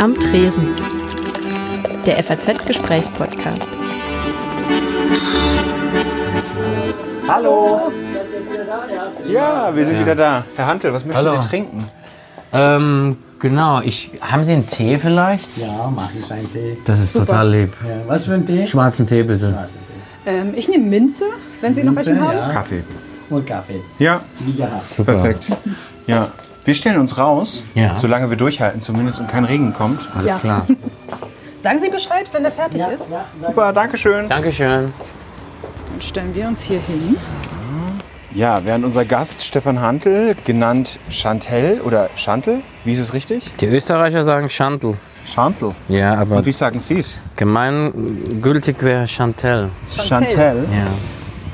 Am Tresen. Der FAZ-Gesprächspodcast. Hallo. Ja, wir sind wieder da. Herr Hantel, was möchten Hallo. Sie trinken? Ähm, genau. Ich, haben Sie einen Tee vielleicht? Ja, machen Sie einen Tee. Das ist total lieb. Ja, was für ein Tee? Schwarzen Tee bitte. Schwarzen Tee. Ähm, ich nehme Minze, wenn Sie noch welchen Minze, haben. ja. Kaffee. Und Kaffee. Ja, Wie gehabt. Super. perfekt. Ja. Wir stellen uns raus, Ja. solange wir durchhalten zumindest und kein Regen kommt. Alles Ja. klar. Sagen Sie Bescheid, wenn der fertig Ja, ist. ja, Super, Dankeschön. Dankeschön. Dann stellen wir uns hier hin. Ja, während unser Gast Stefan Hantel, genannt Chantel oder Chantel, wie ist es richtig? Die Österreicher sagen Chantel. Chantel. Ja, aber Und wie sagen Sie es? gemeingültig wäre Chantel. Chantel. Ja.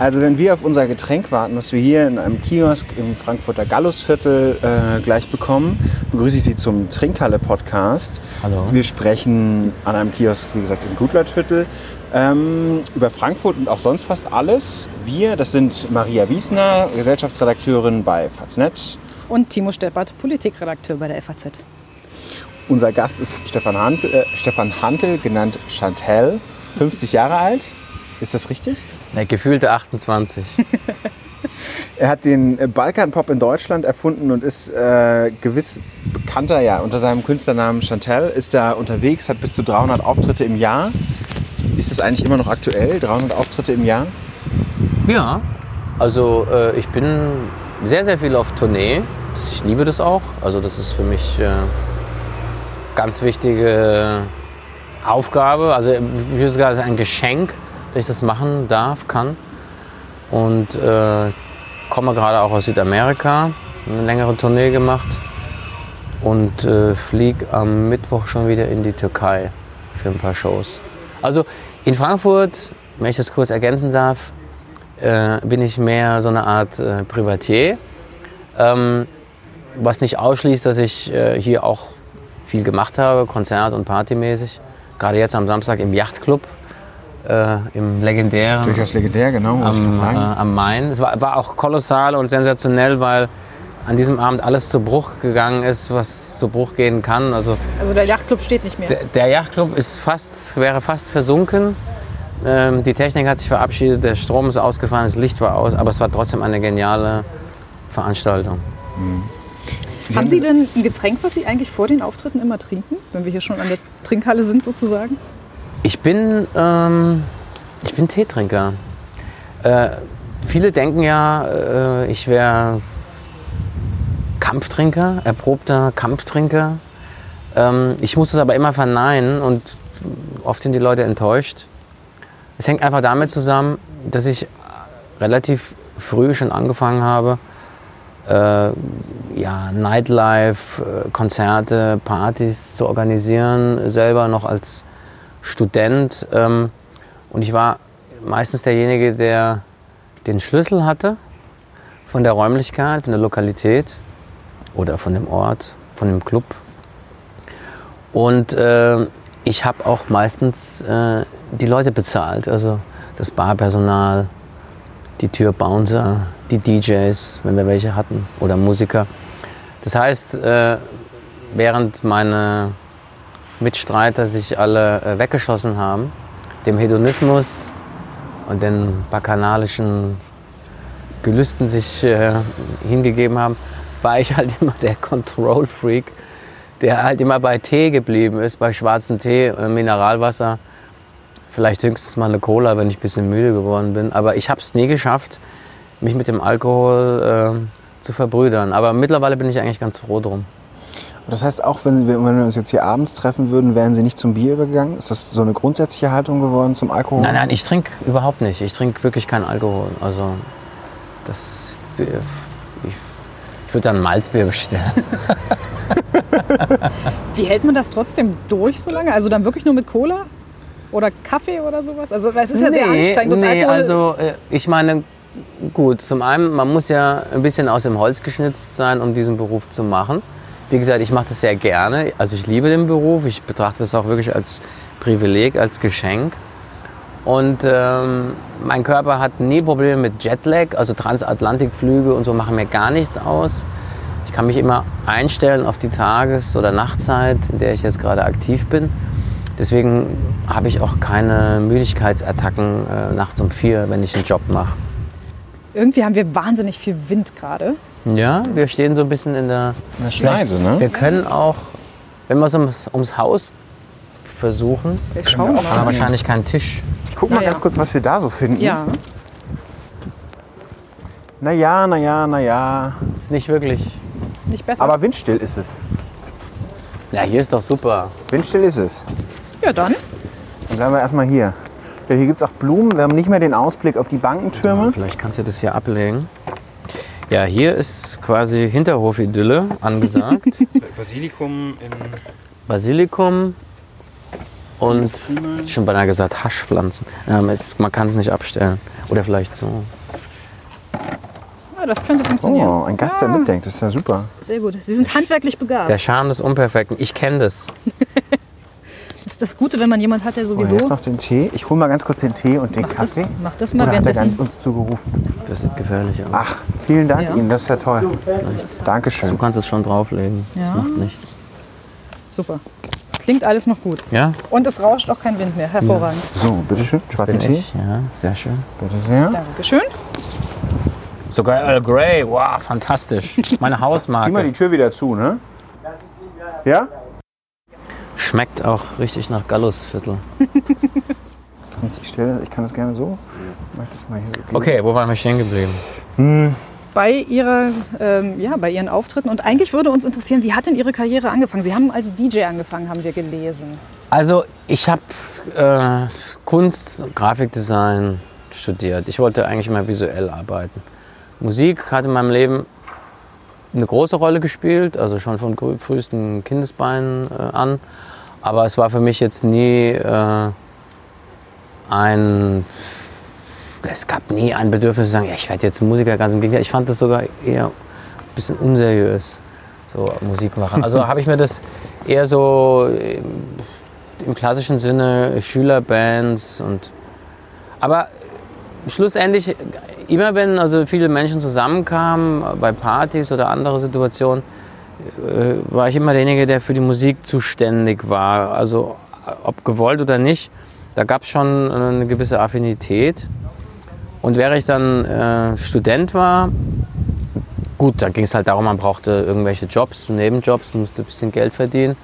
Also wenn wir auf unser Getränk warten, was wir hier in einem Kiosk im Frankfurter Gallusviertel äh, gleich bekommen, begrüße ich Sie zum Trinkhalle-Podcast. Hallo. Wir sprechen an einem Kiosk, wie gesagt, im Gutleutviertel, ähm, über Frankfurt und auch sonst fast alles. Wir, das sind Maria Wiesner, Gesellschaftsredakteurin bei Faznet. Und Timo Steppert, Politikredakteur bei der FAZ. Unser Gast ist Stefan Hantel, äh, Stefan Hantel genannt Chantel, 50 Jahre alt. Ist das richtig? Der gefühlte 28. Er hat den äh, Balkanpop in Deutschland erfunden und ist äh, gewiss bekannter, ja, unter seinem Künstlernamen Chantel, ist da unterwegs, hat bis zu 300 Auftritte im Jahr. Ist das eigentlich immer noch aktuell, 300 Auftritte im Jahr? ja. Also äh, ich bin sehr, sehr viel auf Tournee. Ich liebe das auch. Also das ist für mich äh, ganz wichtige Aufgabe. Also ich würde sagen, ein Geschenk, dass ich das machen darf, kann. Und äh, komme gerade auch aus Südamerika, eine längere Tournee gemacht und äh, fliege am Mittwoch schon wieder in die Türkei für ein paar Shows. Also in Frankfurt, wenn ich das kurz ergänzen darf, äh, bin ich mehr so eine Art äh, Privatier, ähm, was nicht ausschließt, dass ich äh, hier auch viel gemacht habe, Konzert- und Partymäßig. Gerade jetzt am Samstag im Yachtclub, äh, im legendären Durchaus legendär, genau, muss ich am, gerade äh, sagen. am Main. Es war, war auch kolossal und sensationell, weil an diesem Abend alles zu Bruch gegangen ist, was zu Bruch gehen kann. Also Also der Yachtclub steht nicht mehr. der, der Yachtclub ist fast, wäre fast versunken. Ähm, die Technik hat sich verabschiedet, der Strom ist ausgefallen, das Licht war aus, aber es war trotzdem eine geniale Veranstaltung. haben Sie denn ein Getränk, was Sie eigentlich vor den Auftritten immer trinken? Wenn wir hier schon an der Trinkhalle sind sozusagen? Ich bin, ähm, ich bin Teetrinker. Äh, viele denken ja, äh, ich wäre Kampftrinker, erprobter Kampftrinker. Ähm, ich muss es aber immer verneinen und oft sind die Leute enttäuscht. Es hängt einfach damit zusammen, dass ich relativ früh schon angefangen habe, äh, ja, Nightlife, äh, Konzerte, Partys zu organisieren, selber noch als Student. Ähm, und ich war meistens derjenige, der den Schlüssel hatte von der Räumlichkeit, von der Lokalität oder von dem Ort, von dem Club. Und äh, ich habe auch meistens äh, die Leute bezahlt, also das Barpersonal, die Türbouncer, die DJs, wenn wir welche hatten, oder Musiker. Das heißt, äh, während meine Mitstreiter sich alle äh, weggeschossen haben, dem Hedonismus und den bacchanalischen Gelüsten sich äh, hingegeben haben, war ich halt immer der Control Freak, der halt immer bei Tee geblieben ist, bei schwarzem Tee, äh, Mineralwasser, vielleicht höchstens mal eine Cola, wenn ich ein bisschen müde geworden bin. Aber ich habe es nie geschafft, mich mit dem Alkohol äh, zu verbrüdern. Aber mittlerweile bin ich eigentlich ganz froh drum. Das heißt, auch wenn, Sie, wenn wir uns jetzt hier abends treffen würden, wären Sie nicht zum Bier übergegangen? Ist das so eine grundsätzliche Haltung geworden zum Alkohol? Nein, nein, ich trinke überhaupt nicht. Ich trinke wirklich keinen Alkohol. Also das, ich, ich würde dann Malzbier bestellen. Wie hält man das trotzdem durch so lange? Also dann wirklich nur mit Cola? Oder Kaffee oder sowas? Also es ist ja sehr anstrengend. Und nee, Alkohol, also äh, ich meine, gut, zum einen, man muss ja ein bisschen aus dem Holz geschnitzt sein, um diesen Beruf zu machen. Wie gesagt, ich mache das sehr gerne. Also ich liebe den Beruf. Ich betrachte es auch wirklich als Privileg, als Geschenk. Und ähm, mein Körper hat nie Probleme mit Jetlag, also Transatlantikflüge und so machen mir gar nichts aus. Ich kann mich immer einstellen auf die Tages- oder Nachtzeit, in der ich jetzt gerade aktiv bin. Deswegen habe ich auch keine Müdigkeitsattacken äh, nachts um vier, wenn ich einen Job mache. Irgendwie haben wir wahnsinnig viel Wind gerade. Ja, wir stehen so ein bisschen in der. Schneise, Wir ne? können auch, wenn wir es ums, ums Haus versuchen, Wir schauen haben wir mal. wahrscheinlich keinen Tisch. Ich guck mal Naja. ganz kurz, was wir da so finden. Ja, Naja, naja, naja. Ist nicht wirklich. ist nicht besser. Aber windstill ist es. Ja, hier ist doch super. Windstill ist es. ja, dann. Dann bleiben wir erstmal hier. Ja, hier gibt es auch Blumen. Wir haben nicht mehr den Ausblick auf die Bankentürme. Vielleicht kannst du das hier ablegen. Ja, hier ist quasi Hinterhofidylle angesagt. Basilikum in Basilikum und schon beinahe gesagt Haschpflanzen. Ähm, es, man kann es nicht abstellen. Oder vielleicht so. Ja, das könnte funktionieren. Oh, ein Gast, der mitdenkt. Das ist ja super. Sehr gut. Sie sind handwerklich begabt. Der Charme des Unperfekten. Ich kenne das. Das ist das Gute, wenn man jemand hat, der Oh, sowieso. jetzt noch den Tee. Ich hole mal ganz kurz den Tee und den Mach Kaffee. das, mach das mal Oder hat er währenddessen. ganz uns zugerufen? Das sieht gefährlich aus. Ach, vielen Dank Ja. Ihnen. Das ist ja toll. Du Dankeschön. kannst es schon drauflegen. Das Ja. macht nichts. Super. Klingt alles noch gut. Ja? Und es rauscht auch kein Wind mehr. Hervorragend. So, bitteschön. Schwarzen Tee. ich. Ja, sehr schön. Bitte sehr. Dankeschön. Sogar Earl Grey. Wow, fantastisch. Meine Zieh mal Hausmarke. die Tür wieder zu, ne? Ja? Schmeckt auch richtig nach Gallusviertel. Ich, stelle, ich kann das gerne so. Ich mach das mal hier so. Okay, wo waren wir stehen geblieben? Bei, ihrer, ähm, ja, bei Ihren Auftritten. Und eigentlich würde uns interessieren, wie hat denn Ihre Karriere angefangen? Sie haben als DJ angefangen, haben wir gelesen. Also ich habe äh, Kunst, Grafikdesign studiert. Ich wollte eigentlich immer visuell arbeiten. Musik hat in meinem Leben eine große Rolle gespielt, also schon von frühesten Kindesbeinen äh, an. Aber es war für mich jetzt nie äh, ein, es gab nie ein Bedürfnis zu sagen, ja, ich werde jetzt Musiker, ganz im Gegenteil. Ich fand das sogar eher ein bisschen unseriös, so Musik machen. Also habe ich mir das eher so im, im klassischen Sinne Schülerbands und aber schlussendlich immer wenn also viele Menschen zusammenkamen bei Partys oder andere Situationen äh, war ich immer derjenige, der für die Musik zuständig war. Also ob gewollt oder nicht, da gab es schon eine gewisse Affinität. Und während ich dann äh, Student war, gut, da ging es halt darum, man brauchte irgendwelche Jobs, Nebenjobs, musste ein bisschen Geld verdienen.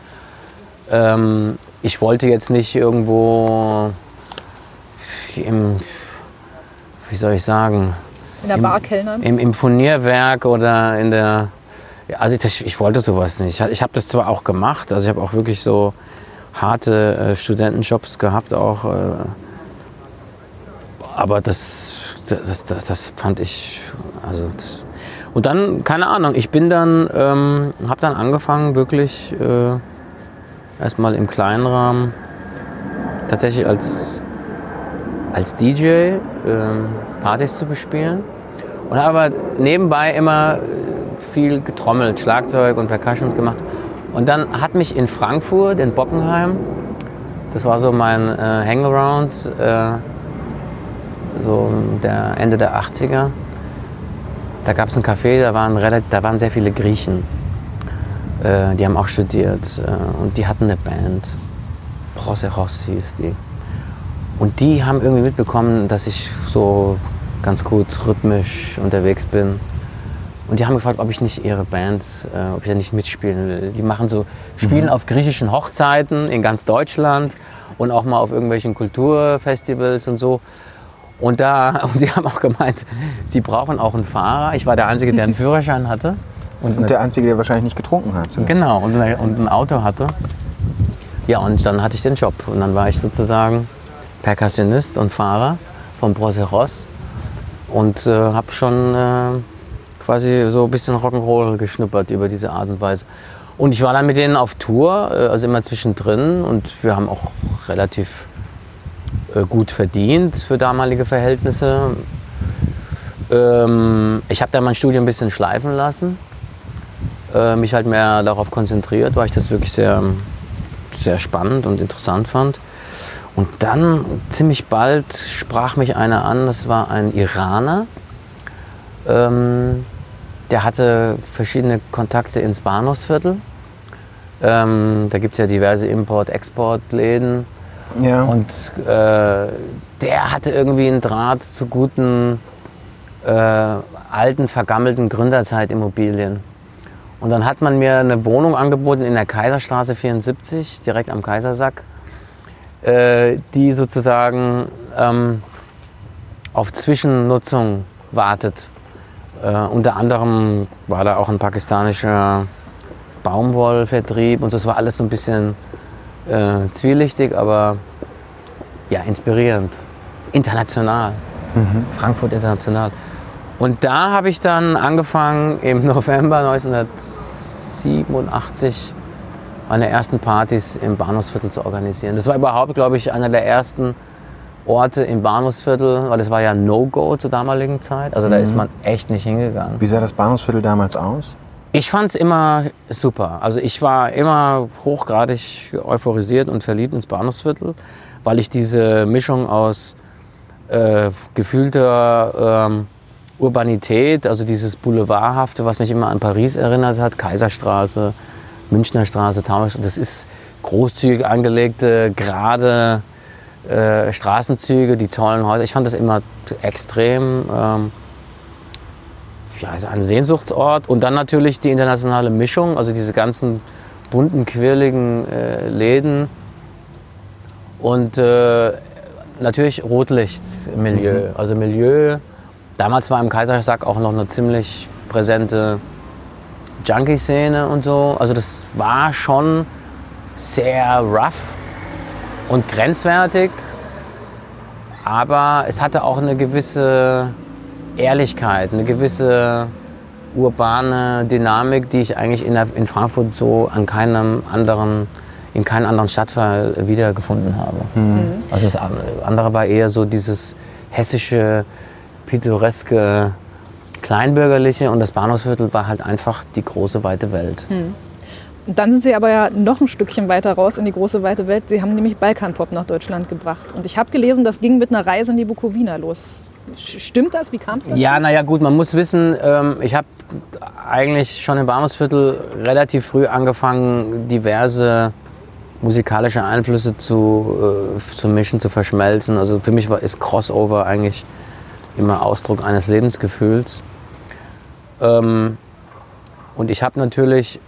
Ähm, ich wollte jetzt nicht irgendwo im, wie soll ich sagen, In der Im- Bar kellnern. im, im Furnierwerk oder in der. Also ich, ich wollte sowas nicht. Ich habe das zwar auch gemacht, also ich habe auch wirklich so harte äh, Studentenjobs gehabt, auch. Äh, aber das, das, das, das fand ich. Also das, und dann, keine Ahnung, ich bin dann, ähm, habe dann angefangen, wirklich äh, erstmal im kleinen Rahmen, tatsächlich als, als DJ ähm, Partys zu bespielen. Und aber nebenbei immer viel getrommelt, Schlagzeug und Percussions gemacht. Und dann hat mich in Frankfurt, in Bockenheim, das war so mein äh, Hangaround, äh, so der Ende der 80er, da gab es ein Café, da waren, da waren sehr viele Griechen. Äh, die haben auch studiert äh, und die hatten eine Band. Proseros hieß die. Und die haben irgendwie mitbekommen, dass ich so ganz gut rhythmisch unterwegs bin. Und die haben gefragt, ob ich nicht ihre Band, äh, ob ich da nicht mitspielen will. Die machen so, spielen auf griechischen Hochzeiten in ganz Deutschland und auch mal auf irgendwelchen Kulturfestivals und so. Und da, und sie haben auch gemeint, sie brauchen auch einen Fahrer. Ich war der Einzige, der einen Führerschein hatte. Und, Und der Einzige, der wahrscheinlich nicht getrunken hat. zuletzt. Genau, und, eine- und ein Auto hatte. Ja, und dann hatte ich den Job. Und dann war ich sozusagen Perkussionist und Fahrer von Broseros und äh, habe schon äh, quasi so ein bisschen Rock'n'Roll geschnuppert über diese Art und Weise. Und ich war dann mit denen auf Tour, äh, also immer zwischendrin und wir haben auch relativ äh, gut verdient für damalige Verhältnisse. Ähm, ich habe da mein Studium ein bisschen schleifen lassen äh, mich halt mehr darauf konzentriert, weil ich das wirklich sehr, sehr spannend und interessant fand. Und dann ziemlich bald sprach mich einer an, das war ein Iraner. Ähm, der hatte verschiedene Kontakte ins Bahnhofsviertel. Ähm, da gibt es ja diverse Import-Export-Läden. Ja. Und äh, der hatte irgendwie einen Draht zu guten, äh, alten, vergammelten Gründerzeitimmobilien. Und dann hat man mir eine Wohnung angeboten in der Kaiserstraße 74, direkt am Kaisersack, äh, die sozusagen ähm, auf Zwischennutzung wartet. Äh, unter anderem war da auch ein pakistanischer Baumwollvertrieb und so. Es war alles so ein bisschen äh, zwielichtig, aber ja, inspirierend. International. Frankfurt international. Und da habe ich dann angefangen, im November 1987 meine ersten Partys im Bahnhofsviertel zu organisieren. Das war überhaupt, glaube ich, einer der ersten Orte im Bahnhofsviertel, weil es war ja No-Go zur damaligen Zeit. Also da ist man echt nicht hingegangen. Wie sah das Bahnhofsviertel damals aus? Ich fand es immer super. Also ich war immer hochgradig euphorisiert und verliebt ins Bahnhofsviertel, weil ich diese Mischung aus äh, gefühlter ähm, Urbanität, also dieses Boulevardhafte, was mich immer an Paris erinnert hat, Kaiserstraße, Münchner Straße, Taunusstraße, das ist großzügig angelegte, gerade äh, Straßenzüge, die tollen Häuser. Ich fand das immer extrem ähm, ja, ein Sehnsuchtsort. Und dann natürlich die internationale Mischung, also diese ganzen bunten, quirligen äh, Läden. Und äh, natürlich Rotlichtmilieu. Also Milieu. Damals war im Kaisersack auch noch eine ziemlich präsente Junkie-Szene und so. Also das war schon sehr rough und grenzwertig. Aber es hatte auch eine gewisse Ehrlichkeit, eine gewisse urbane Dynamik, die ich eigentlich in, der, in Frankfurt so an keinem anderen, in keinem anderen Stadtteil wiedergefunden habe. Also das andere war eher so dieses hessische, pittoreske, kleinbürgerliche und das Bahnhofsviertel war halt einfach die große weite Welt. Und dann sind Sie aber ja noch ein Stückchen weiter raus in die große weite Welt. Sie haben nämlich Balkanpop nach Deutschland gebracht. Und ich habe gelesen, das ging mit einer Reise in die Bukowina los. Stimmt das? Wie kam es dazu? Ja, naja gut, man muss wissen, ähm, ich habe eigentlich schon im Bahnhofsviertel relativ früh angefangen, diverse musikalische Einflüsse zu, äh, zu mischen, zu verschmelzen. Also für mich war, ist Crossover eigentlich immer Ausdruck eines Lebensgefühls. Ähm, und ich habe natürlich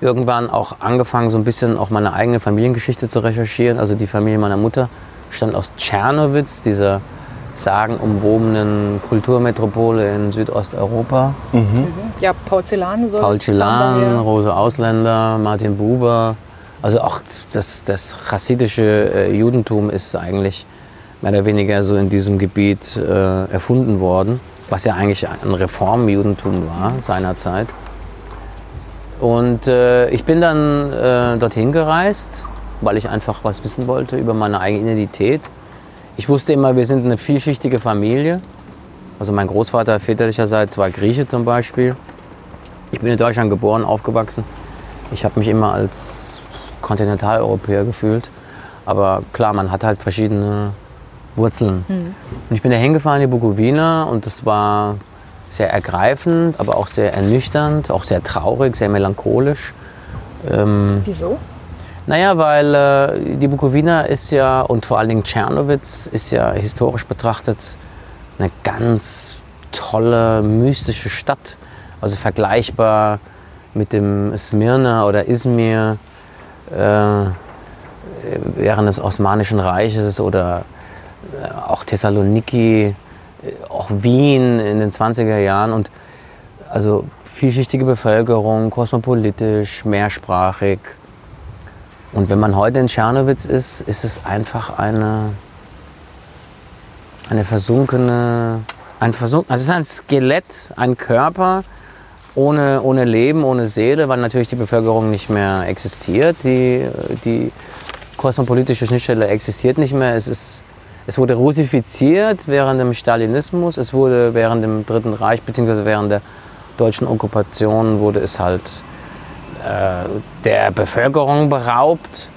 irgendwann auch angefangen, so ein bisschen auch meine eigene Familiengeschichte zu recherchieren. Also die Familie meiner Mutter stammt aus Tschernowitz, dieser sagenumwobenen Kulturmetropole in Südosteuropa. Ja, Porzellan soll. Paul Celan. Rose Ausländer, Martin Buber. Also auch das, das chassidische äh, Judentum ist eigentlich mehr oder weniger so in diesem Gebiet äh, erfunden worden, was ja eigentlich ein Reformjudentum war seinerzeit. Und äh, ich bin dann äh, dorthin gereist, weil ich einfach was wissen wollte über meine eigene Identität. Ich wusste immer, wir sind eine vielschichtige Familie. Also mein Großvater väterlicherseits war Grieche zum Beispiel. Ich bin in Deutschland geboren, aufgewachsen. Ich habe mich immer als Kontinentaleuropäer gefühlt. Aber klar, man hat halt verschiedene Wurzeln. Und ich bin da hingefahren in die Bukowina und das war sehr ergreifend, aber auch sehr ernüchternd, auch sehr traurig, sehr melancholisch. Ähm, Wieso? naja, weil äh, die Bukowina ist ja, und vor allen Dingen Tschernowitz, ist ja historisch betrachtet eine ganz tolle, mystische Stadt. Also vergleichbar mit dem Smyrna oder Izmir äh, während des Osmanischen Reiches oder äh, auch Thessaloniki, auch Wien in den 20er Jahren. Und also vielschichtige Bevölkerung, kosmopolitisch, mehrsprachig. Und wenn man heute in Tschernowitz ist, ist es einfach eine, eine versunkene, ein versunken, also es ist ein Skelett, ein Körper ohne, ohne Leben, ohne Seele, weil natürlich die Bevölkerung nicht mehr existiert. Die, die kosmopolitische Schnittstelle existiert nicht mehr. Es, ist, es wurde russifiziert während dem Stalinismus, es wurde während dem Dritten Reich bzw. während der deutschen Okkupation wurde es halt äh, der Bevölkerung beraubt.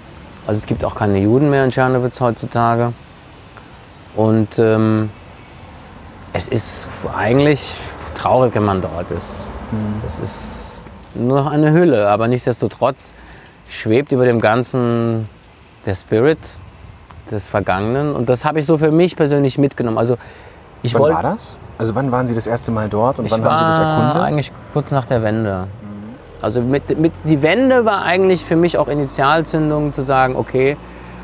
Also es gibt auch keine Juden mehr in Tschernowitz heutzutage. Und ähm, es ist eigentlich traurig, wenn man dort ist. Das ist nur noch eine Hülle, aber nichtsdestotrotz schwebt über dem Ganzen der Spirit des Vergangenen und das habe ich so für mich persönlich mitgenommen. Also ich Wann war das? Also wann waren Sie das erste Mal dort und ich wann haben Sie das erkundet? eigentlich kurz nach der Wende. Also mit, mit, die Wende war eigentlich für mich auch Initialzündung zu sagen, okay,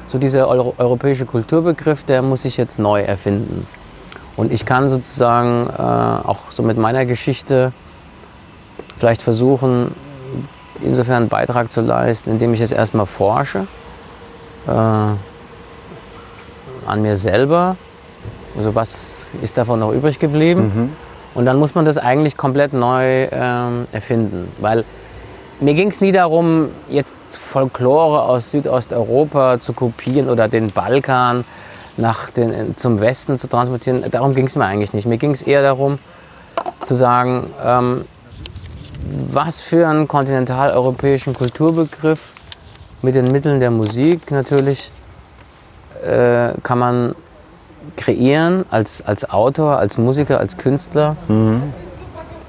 so dieser Euro, europäische Kulturbegriff, der muss sich jetzt neu erfinden. Und ich kann sozusagen äh, auch so mit meiner Geschichte vielleicht versuchen, insofern einen Beitrag zu leisten, indem ich jetzt erstmal forsche äh, an mir selber. Also was ist davon noch übrig geblieben? Und dann muss man das eigentlich komplett neu ähm, erfinden. Weil mir ging es nie darum, jetzt Folklore aus Südosteuropa zu kopieren oder den Balkan nach den, zum Westen zu transportieren. Darum ging es mir eigentlich nicht. Mir ging es eher darum, zu sagen, ähm, was für einen kontinentaleuropäischen Kulturbegriff mit den Mitteln der Musik natürlich äh, kann man kreieren als, als Autor, als Musiker, als Künstler,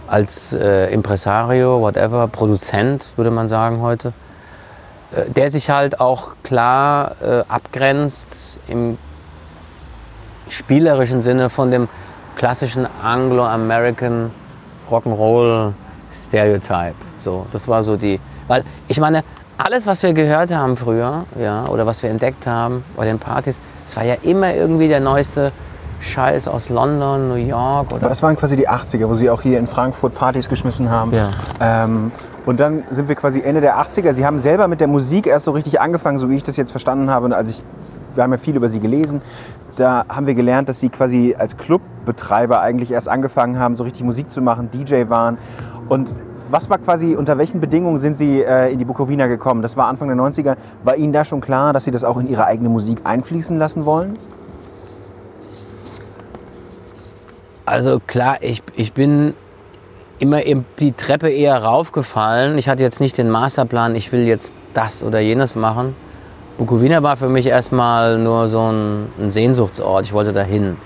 als äh, Impresario, whatever, Produzent, würde man sagen heute, äh, der sich halt auch klar äh, abgrenzt im spielerischen Sinne von dem klassischen Anglo-American Rock'n'Roll Stereotype. So, das war so die, weil ich meine, alles, was wir gehört haben früher, ja, oder was wir entdeckt haben bei den Partys, es war ja immer irgendwie der neueste Scheiß aus London, New York Aber oder das waren quasi die 80er, wo Sie auch hier in Frankfurt Partys geschmissen haben. Ja. Ähm, und dann sind wir quasi Ende der 80er. Sie haben selber mit der Musik erst so richtig angefangen, so wie ich das jetzt verstanden habe. Und als ich, wir haben ja viel über Sie gelesen. Da haben wir gelernt, dass Sie quasi als Clubbetreiber eigentlich erst angefangen haben, so richtig Musik zu machen, DJ waren. Und was war quasi, unter welchen Bedingungen sind Sie äh, in die Bukowina gekommen? Das war Anfang der 90er. War Ihnen da schon klar, dass Sie das auch in Ihre eigene Musik einfließen lassen wollen? Also klar, ich, ich bin immer eben die Treppe eher raufgefallen. Ich hatte jetzt nicht den Masterplan, ich will jetzt das oder jenes machen. Bukowina war für mich erstmal nur so ein, ein Sehnsuchtsort. Ich wollte dahin.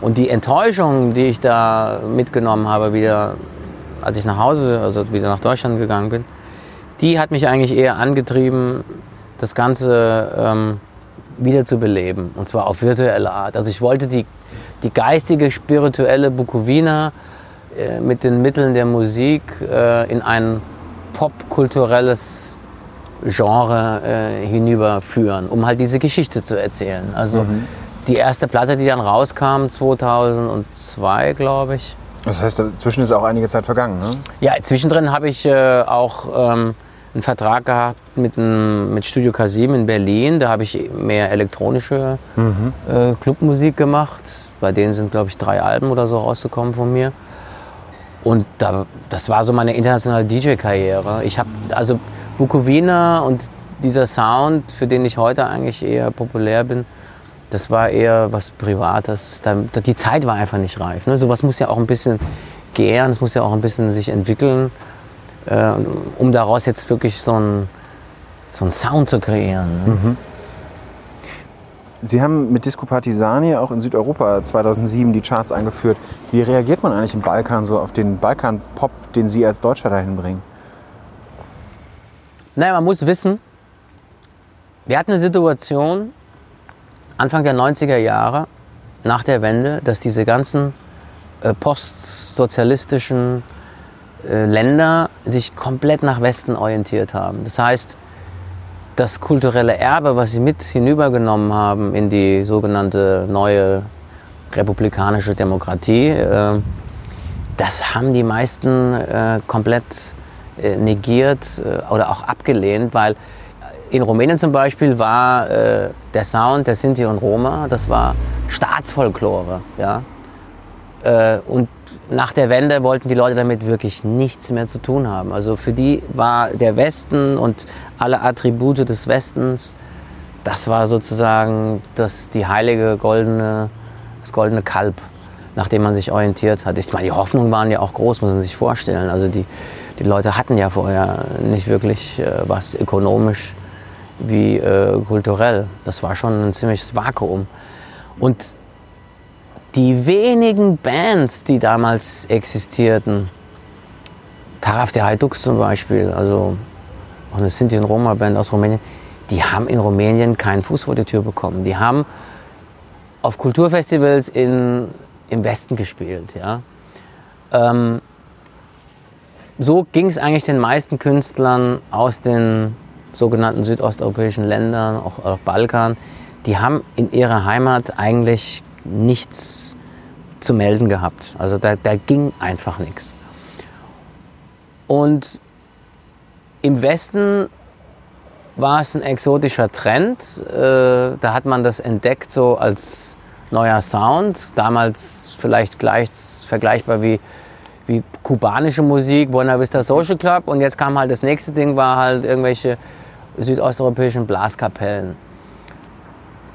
Und die Enttäuschung, die ich da mitgenommen habe, wieder, als ich nach Hause, also wieder nach Deutschland gegangen bin, die hat mich eigentlich eher angetrieben, das Ganze ähm, wieder zu beleben. Und zwar auf virtuelle Art. Also ich wollte die, die geistige, spirituelle Bukowina äh, mit den Mitteln der Musik äh, in ein popkulturelles Genre äh, hinüberführen, um halt diese Geschichte zu erzählen. Also die erste Platte, die dann rauskam, 2002, glaube ich. Das heißt, dazwischen ist auch einige Zeit vergangen, ne? Ja, zwischendrin habe ich äh, auch ähm, einen Vertrag gehabt mit, einem, mit Studio K7 in Berlin. Da habe ich mehr elektronische äh, Clubmusik gemacht. Bei denen sind, glaube ich, drei Alben oder so rausgekommen von mir. Und da, das war so meine internationale DJ-Karriere. Ich habe also Bukowina und dieser Sound, für den ich heute eigentlich eher populär bin, das war eher was Privates. Da, die Zeit war einfach nicht reif. Ne? Sowas muss ja auch ein bisschen gären, es muss ja auch ein bisschen sich entwickeln, äh, um daraus jetzt wirklich so einen so Sound zu kreieren. Ne? Sie haben mit Disco Partisani auch in Südeuropa 2007 die Charts eingeführt. Wie reagiert man eigentlich im Balkan so auf den Balkan-Pop, den Sie als Deutscher dahin bringen? Naja, man muss wissen, wir hatten eine Situation Anfang der 90er Jahre, nach der Wende, dass diese ganzen äh, postsozialistischen äh, Länder sich komplett nach Westen orientiert haben. Das heißt, das kulturelle Erbe, was sie mit hinübergenommen haben in die sogenannte neue republikanische Demokratie, äh, das haben die meisten äh, komplett äh, negiert äh, oder auch abgelehnt, weil in Rumänien zum Beispiel war äh, der Sound der Sinti und Roma, das war Staatsfolklore. Ja? Äh, und nach der Wende wollten die Leute damit wirklich nichts mehr zu tun haben. Also für die war der Westen und alle Attribute des Westens, das war sozusagen das, die heilige goldene, das goldene Kalb, nach dem man sich orientiert hat. Ich meine, die Hoffnungen waren ja auch groß, muss man sich vorstellen. Also die, die Leute hatten ja vorher nicht wirklich äh, was ökonomisch wie äh, kulturell. Das war schon ein ziemliches Vakuum. Und die wenigen Bands, die damals existierten, Taraf der Hajduk zum Beispiel, also auch eine Sinti- und Roma-Band aus Rumänien, die haben in Rumänien keinen Fuß vor die Tür bekommen. Die haben auf Kulturfestivals in, im Westen gespielt. Ja. Ähm, so ging es eigentlich den meisten Künstlern aus den sogenannten südosteuropäischen Ländern, auch, auch Balkan. Die haben in ihrer Heimat eigentlich nichts zu melden gehabt. Also da, da ging einfach nichts. Und im Westen war es ein exotischer Trend. Äh, da hat man das entdeckt so als neuer Sound. Damals vielleicht gleich vergleichbar wie, wie kubanische Musik, Buena Vista Social Club. Und jetzt kam halt das nächste Ding, war halt irgendwelche südosteuropäischen Blaskapellen.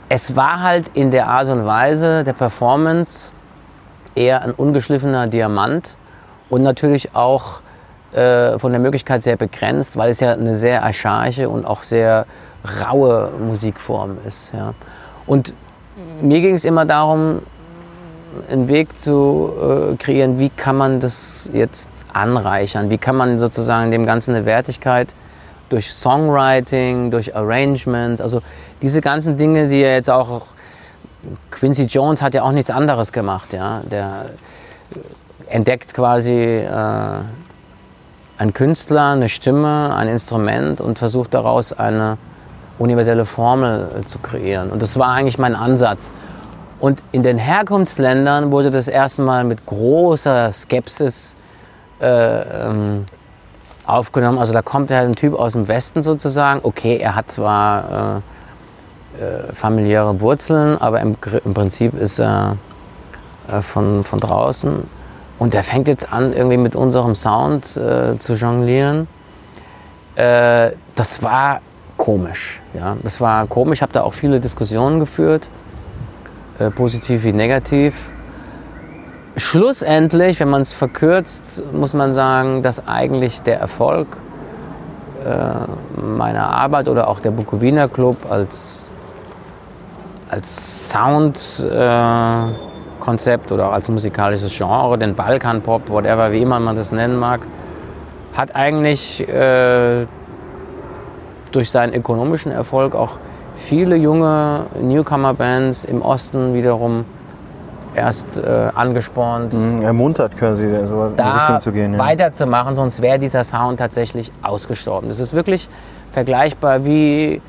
Es war halt in der Art und Weise der Performance eher ein ungeschliffener Diamant und natürlich auch äh, von der Möglichkeit sehr begrenzt, weil es ja eine sehr archaische und auch sehr raue Musikform ist. Ja. Und mir ging es immer darum, einen Weg zu äh, kreieren, wie kann man das jetzt anreichern, wie kann man sozusagen dem Ganzen eine Wertigkeit durch Songwriting, durch Arrangements, also diese ganzen Dinge, die ja jetzt auch Quincy Jones hat ja auch nichts anderes gemacht, ja, der entdeckt quasi äh, einen Künstler, eine Stimme, ein Instrument und versucht daraus eine universelle Formel äh, zu kreieren. Und das war eigentlich mein Ansatz. Und in den Herkunftsländern wurde das erstmal mit großer Skepsis äh, ähm, aufgenommen. Also da kommt ja ein Typ aus dem Westen sozusagen. Okay, er hat zwar äh, äh, familiäre Wurzeln, aber im, im Prinzip ist er äh, von, von draußen. Und der fängt jetzt an, irgendwie mit unserem Sound äh, zu jonglieren. Äh, das war komisch. Ja? Das war komisch. Ich habe da auch viele Diskussionen geführt, positiv wie negativ. Schlussendlich, wenn man es verkürzt, muss man sagen, dass eigentlich der Erfolg äh, meiner Arbeit oder auch der Bukowina Club als, als Soundkonzept äh, oder als musikalisches Genre, den Balkan-Pop, whatever, wie immer man das nennen mag, hat eigentlich äh, durch seinen ökonomischen Erfolg auch viele junge Newcomer-Bands im Osten wiederum erst äh, angespornt, Mhm, Ermuntert quasi, sowas in die Richtung zu gehen. Ja. weiterzumachen, sonst wäre dieser Sound tatsächlich ausgestorben. Das ist wirklich vergleichbar wie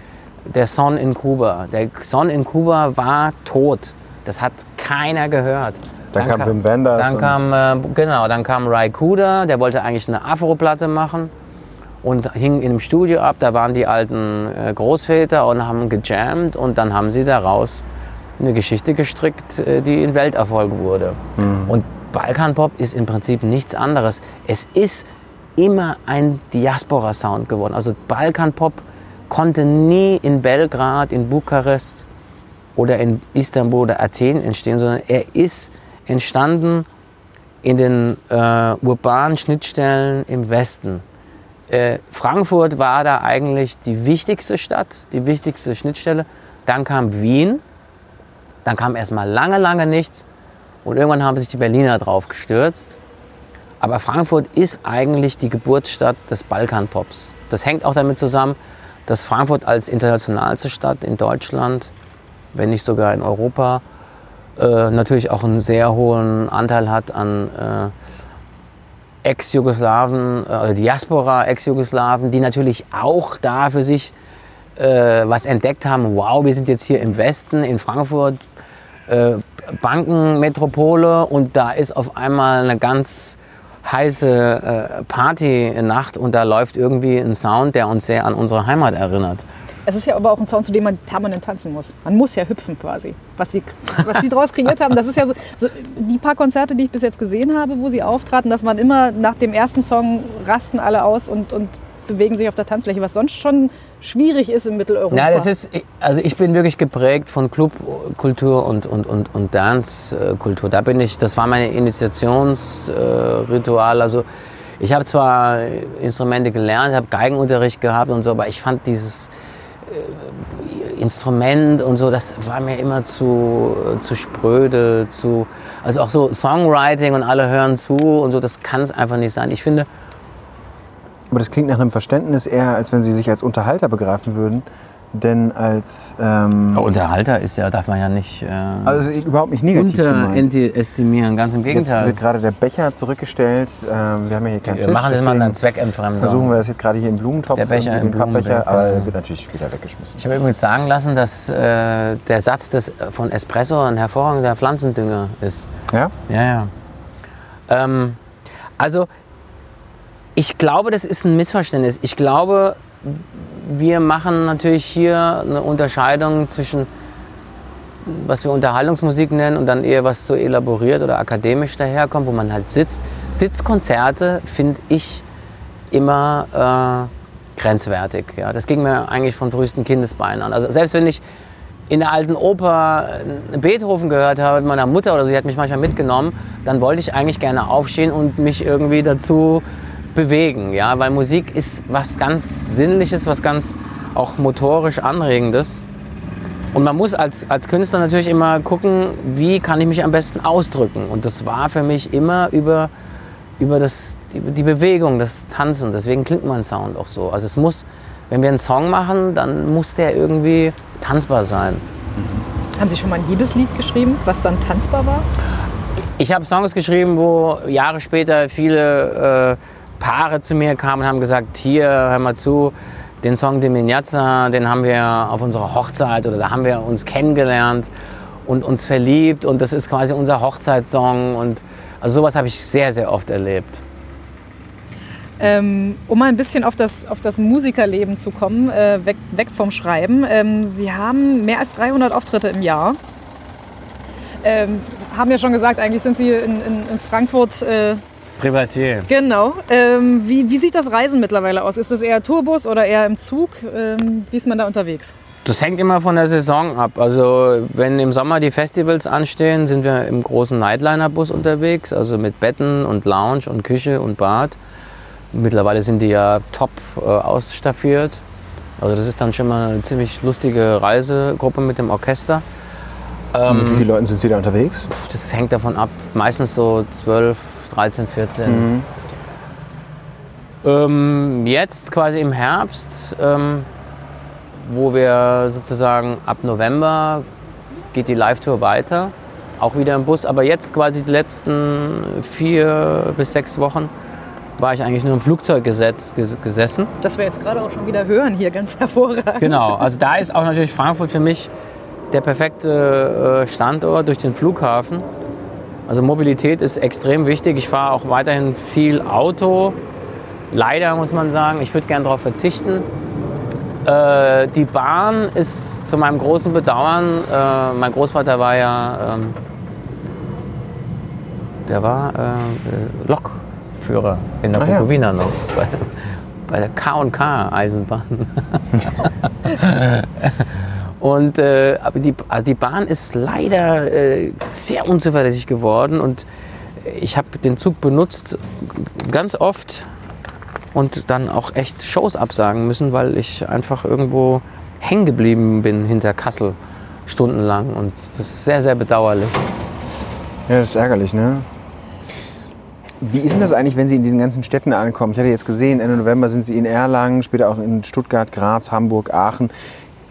der Son in Kuba. Der Son in Kuba war tot. Das hat keiner gehört. Dann kam Wim Wenders Dann kam, äh, genau, dann kam Ray Kuda, der wollte eigentlich eine Afro-Platte machen und hing in einem Studio ab. Da waren die alten äh, Großväter und haben gejammt und dann haben sie daraus eine Geschichte gestrickt, äh, die ein Welterfolg wurde. Und Balkanpop ist im Prinzip nichts anderes. Es ist immer ein Diaspora-Sound geworden. Also Balkanpop konnte nie in Belgrad, in Bukarest oder in Istanbul oder Athen entstehen, sondern er ist entstanden in den äh, urbanen Schnittstellen im Westen. Äh, Frankfurt war da eigentlich die wichtigste Stadt, die wichtigste Schnittstelle. Dann kam Wien, dann kam erstmal lange, lange nichts und irgendwann haben sich die Berliner drauf gestürzt. Aber Frankfurt ist eigentlich die Geburtsstadt des Balkanpops. Das hängt auch damit zusammen, dass Frankfurt als internationalste Stadt in Deutschland, wenn nicht sogar in Europa, äh, natürlich auch einen sehr hohen Anteil hat an äh, Ex-Jugoslawen, äh, Diaspora Ex-Jugoslawen, die natürlich auch da für sich äh, was entdeckt haben. Wow, wir sind jetzt hier im Westen, in Frankfurt, äh, Bankenmetropole und da ist auf einmal eine ganz heiße äh, Partynacht und da läuft irgendwie ein Sound, der uns sehr an unsere Heimat erinnert. Es ist ja aber auch ein Sound, zu dem man permanent tanzen muss. Man muss ja hüpfen quasi. Was sie, was sie daraus kreiert haben, das ist ja so, so. Die paar Konzerte, die ich bis jetzt gesehen habe, wo sie auftraten, dass man immer nach dem ersten Song rasten alle aus und, und bewegen sich auf der Tanzfläche, was sonst schon schwierig ist in Mitteleuropa. Ja, das ist, also ich bin wirklich geprägt von Clubkultur und, und, und, und Dancekultur. Da bin ich, das war mein Initiationsritual. Also ich habe zwar Instrumente gelernt, habe Geigenunterricht gehabt und so, aber ich fand dieses äh, Instrument und so, das war mir immer zu, zu spröde, zu, also auch so Songwriting und alle hören zu und so, das kann es einfach nicht sein. Ich finde, Aber das klingt nach einem Verständnis eher, als wenn Sie sich als Unterhalter begreifen würden, denn als ähm, Unterhalter ist ja, darf man ja nicht äh, also überhaupt nicht negativ unterestimieren, ganz im Jetzt Gegenteil. wird gerade der Becher zurückgestellt. Ähm, wir haben ja hier keinen Wir Tisch. machen das mal deswegen eine Zweckentfremdung. versuchen wir das jetzt gerade hier im Blumentopf, Der Becher im Pappbecher, aber der wird natürlich später weggeschmissen. Ich habe übrigens sagen lassen, dass äh, der Satz des, von Espresso ein hervorragender Pflanzendünger ist. Ja? Ja, ja. Ähm, also, ich glaube, das ist ein Missverständnis. Ich glaube, wir machen natürlich hier eine Unterscheidung zwischen, was wir Unterhaltungsmusik nennen und dann eher was so elaboriert oder akademisch daherkommt, wo man halt sitzt. Sitzkonzerte finde ich immer äh, grenzwertig. Ja. Das ging mir eigentlich von frühesten Kindesbeinen an. Also selbst wenn ich in der alten Oper einen Beethoven gehört habe mit meiner Mutter oder sie hat mich manchmal mitgenommen, dann wollte ich eigentlich gerne aufstehen und mich irgendwie dazu bewegen, ja, weil Musik ist was ganz Sinnliches, was ganz auch motorisch Anregendes. Und man muss als, als Künstler natürlich immer gucken, wie kann ich mich am besten ausdrücken. Und das war für mich immer über, über das, die, die Bewegung, das Tanzen. Deswegen klingt mein Sound auch so. Also es muss, wenn wir einen Song machen, dann muss der irgendwie tanzbar sein. Haben Sie schon mal ein Liebeslied geschrieben, was dann tanzbar war? Ich habe Songs geschrieben, wo Jahre später viele äh, Paare zu mir kamen und haben gesagt, hier, hör mal zu, den Song De Mignazza, den haben wir auf unserer Hochzeit oder da haben wir uns kennengelernt und uns verliebt und das ist quasi unser Hochzeitssong und also sowas habe ich sehr, sehr oft erlebt. Ähm, um mal ein bisschen auf das, auf das Musikerleben zu kommen, äh, weg, weg vom Schreiben. Ähm, Sie haben mehr als 300 Auftritte im Jahr. Ähm, haben ja schon gesagt, eigentlich sind Sie in, in, in Frankfurt. Äh, Privatier. genau. Ähm, wie, wie sieht das Reisen mittlerweile aus? Ist es eher Tourbus oder eher im Zug? Ähm, wie ist man da unterwegs? Das hängt immer von der Saison ab. Also wenn im Sommer die Festivals anstehen, sind wir im großen Nightliner-Bus unterwegs, also mit Betten und Lounge und Küche und Bad. Mittlerweile sind die ja top äh, ausstaffiert. Also das ist dann schon mal eine ziemlich lustige Reisegruppe mit dem Orchester. Und mit wie vielen Leuten sind Sie da unterwegs? Das hängt davon ab, meistens so 12, 13, 14. Ähm, jetzt quasi im Herbst, ähm, wo wir sozusagen ab November geht die Live-Tour weiter, auch wieder im Bus. Aber jetzt quasi die letzten vier bis sechs Wochen war ich eigentlich nur im Flugzeug gesetz, ges gesessen. Das wir jetzt gerade auch schon wieder hören hier, ganz hervorragend. Genau, also da ist auch natürlich Frankfurt für mich der perfekte äh, Standort durch den Flughafen. Also Mobilität ist extrem wichtig. Ich fahre auch weiterhin viel Auto. Leider muss man sagen, ich würde gerne darauf verzichten. Äh, die Bahn ist zu meinem großen Bedauern, äh, mein Großvater war ja, ähm, der war äh, äh, Lokführer in der Ah ja. Bukowina noch, bei, bei der K&K Eisenbahn. Und äh, aber die, also die Bahn ist leider äh, sehr unzuverlässig geworden und ich habe den Zug benutzt ganz oft und dann auch echt Shows absagen müssen, weil ich einfach irgendwo hängen geblieben bin hinter Kassel stundenlang und das ist sehr, sehr bedauerlich. Ja, das ist ärgerlich, ne? Wie ist denn das eigentlich, wenn Sie in diesen ganzen Städten ankommen? Ich hatte jetzt gesehen, Ende November sind Sie in Erlangen, später auch in Stuttgart, Graz, Hamburg, Aachen.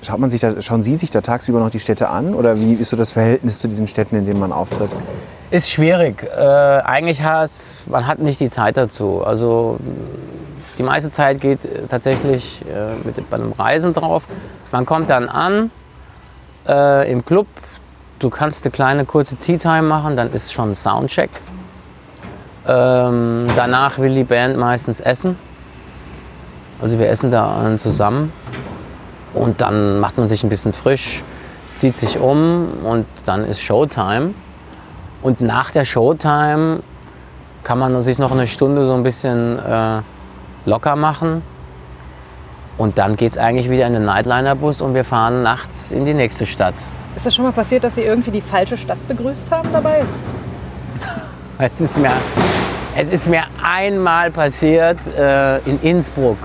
Schaut man sich da, schauen Sie sich da tagsüber noch die Städte an? Oder wie ist so das Verhältnis zu diesen Städten, in denen man auftritt? Ist schwierig. Äh, eigentlich has, man hat nicht die Zeit dazu. Also die meiste Zeit geht äh, tatsächlich äh, mit, bei einem Reisen drauf. Man kommt dann an äh, im Club. Du kannst eine kleine kurze Tea Time machen, dann ist schon Soundcheck. Ähm, danach will die Band meistens essen. Also wir essen da zusammen. Und dann macht man sich ein bisschen frisch, zieht sich um und dann ist Showtime. Und nach der Showtime kann man sich noch eine Stunde so ein bisschen äh, locker machen. Und dann geht es eigentlich wieder in den Nightliner-Bus und wir fahren nachts in die nächste Stadt. Ist das schon mal passiert, dass Sie irgendwie die falsche Stadt begrüßt haben dabei? Es ist mir, es ist mir einmal passiert äh, in Innsbruck.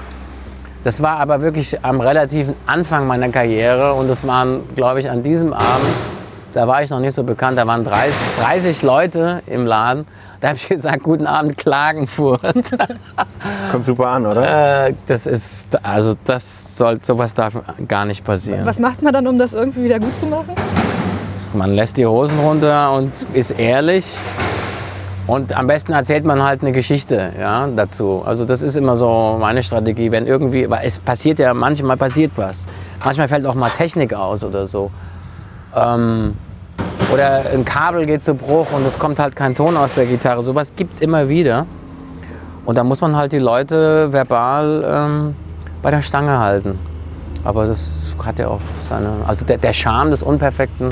Das war aber wirklich am relativen Anfang meiner Karriere und das waren, glaube ich, an diesem Abend, da war ich noch nicht so bekannt, da waren 30, 30 Leute im Laden. Da habe ich gesagt, guten Abend Klagenfurt. Kommt super an, oder? äh, das ist, also das soll, sowas darf gar nicht passieren. Was macht man dann, um das irgendwie wieder gut zu machen? Man lässt die Hosen runter und ist ehrlich. Und am besten erzählt man halt eine Geschichte ja, dazu. Also das ist immer so meine Strategie, wenn irgendwie, weil es passiert ja, manchmal passiert was. Manchmal fällt auch mal Technik aus oder so. Ähm, oder ein Kabel geht zu Bruch und es kommt halt kein Ton aus der Gitarre. Sowas gibt es immer wieder. Und da muss man halt die Leute verbal ähm, bei der Stange halten. Aber das hat ja auch seine, also der, der Charme des Unperfekten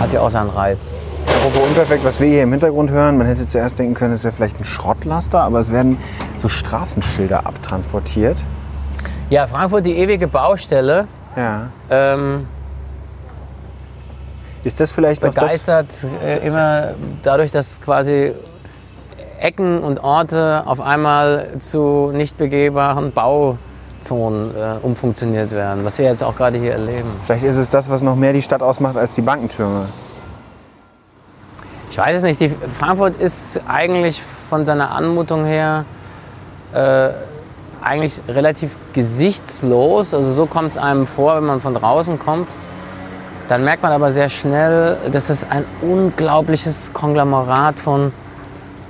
hat ja auch seinen Reiz. Apropos unperfekt, was wir hier im Hintergrund hören, man hätte zuerst denken können, es wäre vielleicht ein Schrottlaster, aber es werden so Straßenschilder abtransportiert. Ja, Frankfurt, die ewige Baustelle. Ja. Ähm, Ist das vielleicht noch das? begeistert äh, immer dadurch, dass quasi Ecken und Orte auf einmal zu nicht begehbaren Bauzonen äh, umfunktioniert werden, was wir jetzt auch gerade hier erleben. Vielleicht ist es das, was noch mehr die Stadt ausmacht als die Bankentürme. Ich weiß es nicht. Die Frankfurt ist eigentlich von seiner Anmutung her äh, eigentlich relativ gesichtslos. Also so kommt es einem vor, wenn man von draußen kommt. Dann merkt man aber sehr schnell, dass es ein unglaubliches Konglomerat von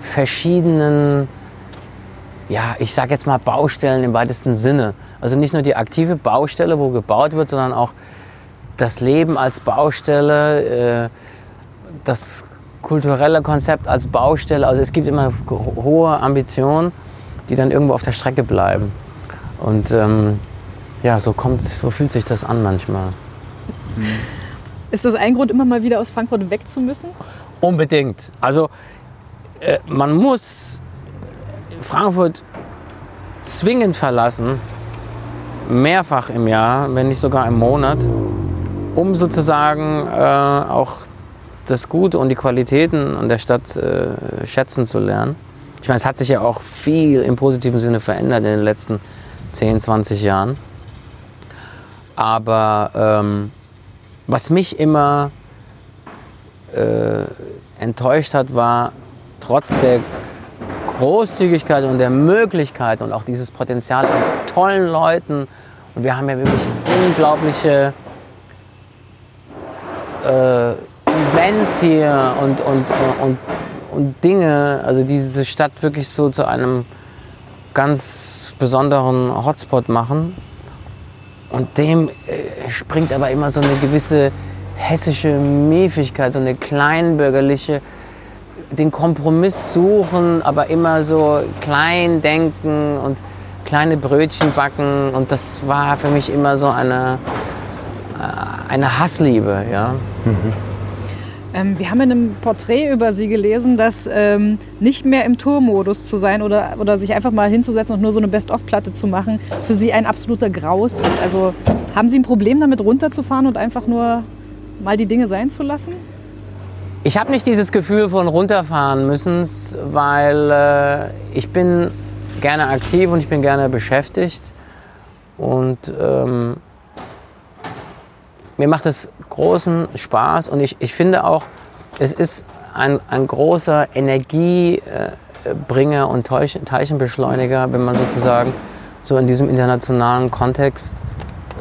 verschiedenen, ja, ich sag jetzt mal Baustellen im weitesten Sinne. Also nicht nur die aktive Baustelle, wo gebaut wird, sondern auch das Leben als Baustelle, äh, das kulturelle Konzept als Baustelle. Also es gibt immer ho- hohe Ambitionen, die dann irgendwo auf der Strecke bleiben. Und ähm, ja, so kommt, so fühlt sich das an manchmal. Ist das ein Grund, immer mal wieder aus Frankfurt weg zu müssen? Unbedingt. Also äh, man muss Frankfurt zwingend verlassen, mehrfach im Jahr, wenn nicht sogar im Monat, um sozusagen äh, auch das Gute und die Qualitäten an der Stadt äh, schätzen zu lernen. Ich meine, es hat sich ja auch viel im positiven Sinne verändert in den letzten 10, 20 Jahren. Aber ähm, was mich immer äh, enttäuscht hat, war trotz der Großzügigkeit und der Möglichkeit und auch dieses Potenzial an tollen Leuten. Und wir haben ja wirklich unglaubliche äh, Events hier und, und, und, und Dinge, also die diese Stadt wirklich so zu einem ganz besonderen Hotspot machen. Und dem äh, springt aber immer so eine gewisse hessische Miefigkeit, so eine kleinbürgerliche, den Kompromiss suchen, aber immer so klein denken und kleine Brötchen backen. Und das war für mich immer so eine, äh, eine Hassliebe. Ja? Ähm, wir haben in einem Porträt über Sie gelesen, dass ähm, nicht mehr im Tourmodus zu sein oder, oder sich einfach mal hinzusetzen und nur so eine Best-of-Platte zu machen, für Sie ein absoluter Graus ist. Also haben Sie ein Problem damit runterzufahren und einfach nur mal die Dinge sein zu lassen? Ich habe nicht dieses Gefühl von runterfahren müssen, weil äh, ich bin gerne aktiv und ich bin gerne beschäftigt. Und ähm, mir macht es großen Spaß und ich, ich finde auch, es ist ein, ein großer Energiebringer und Teilchen- Teilchenbeschleuniger, wenn man sozusagen so in diesem internationalen Kontext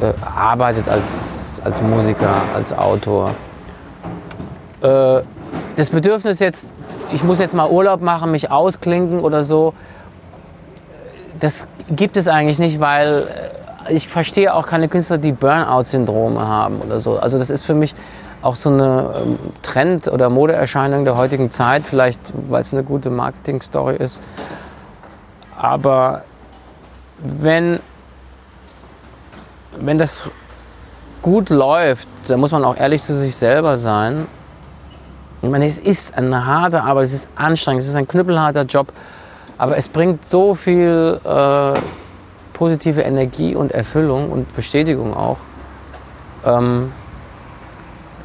äh, arbeitet als, als Musiker, als Autor. Äh, das Bedürfnis jetzt, ich muss jetzt mal Urlaub machen, mich ausklinken oder so, das gibt es eigentlich nicht, weil äh, ich verstehe auch keine Künstler, die Burnout-Syndrome haben oder so. Also das ist für mich auch so eine ähm, Trend- oder Modeerscheinung der heutigen Zeit, vielleicht weil es eine gute Marketing-Story ist. Aber wenn, wenn das gut läuft, dann muss man auch ehrlich zu sich selber sein. Ich meine, es ist eine harte Arbeit, es ist anstrengend, es ist ein knüppelharter Job, aber es bringt so viel äh, positive Energie und Erfüllung und Bestätigung auch. Ähm,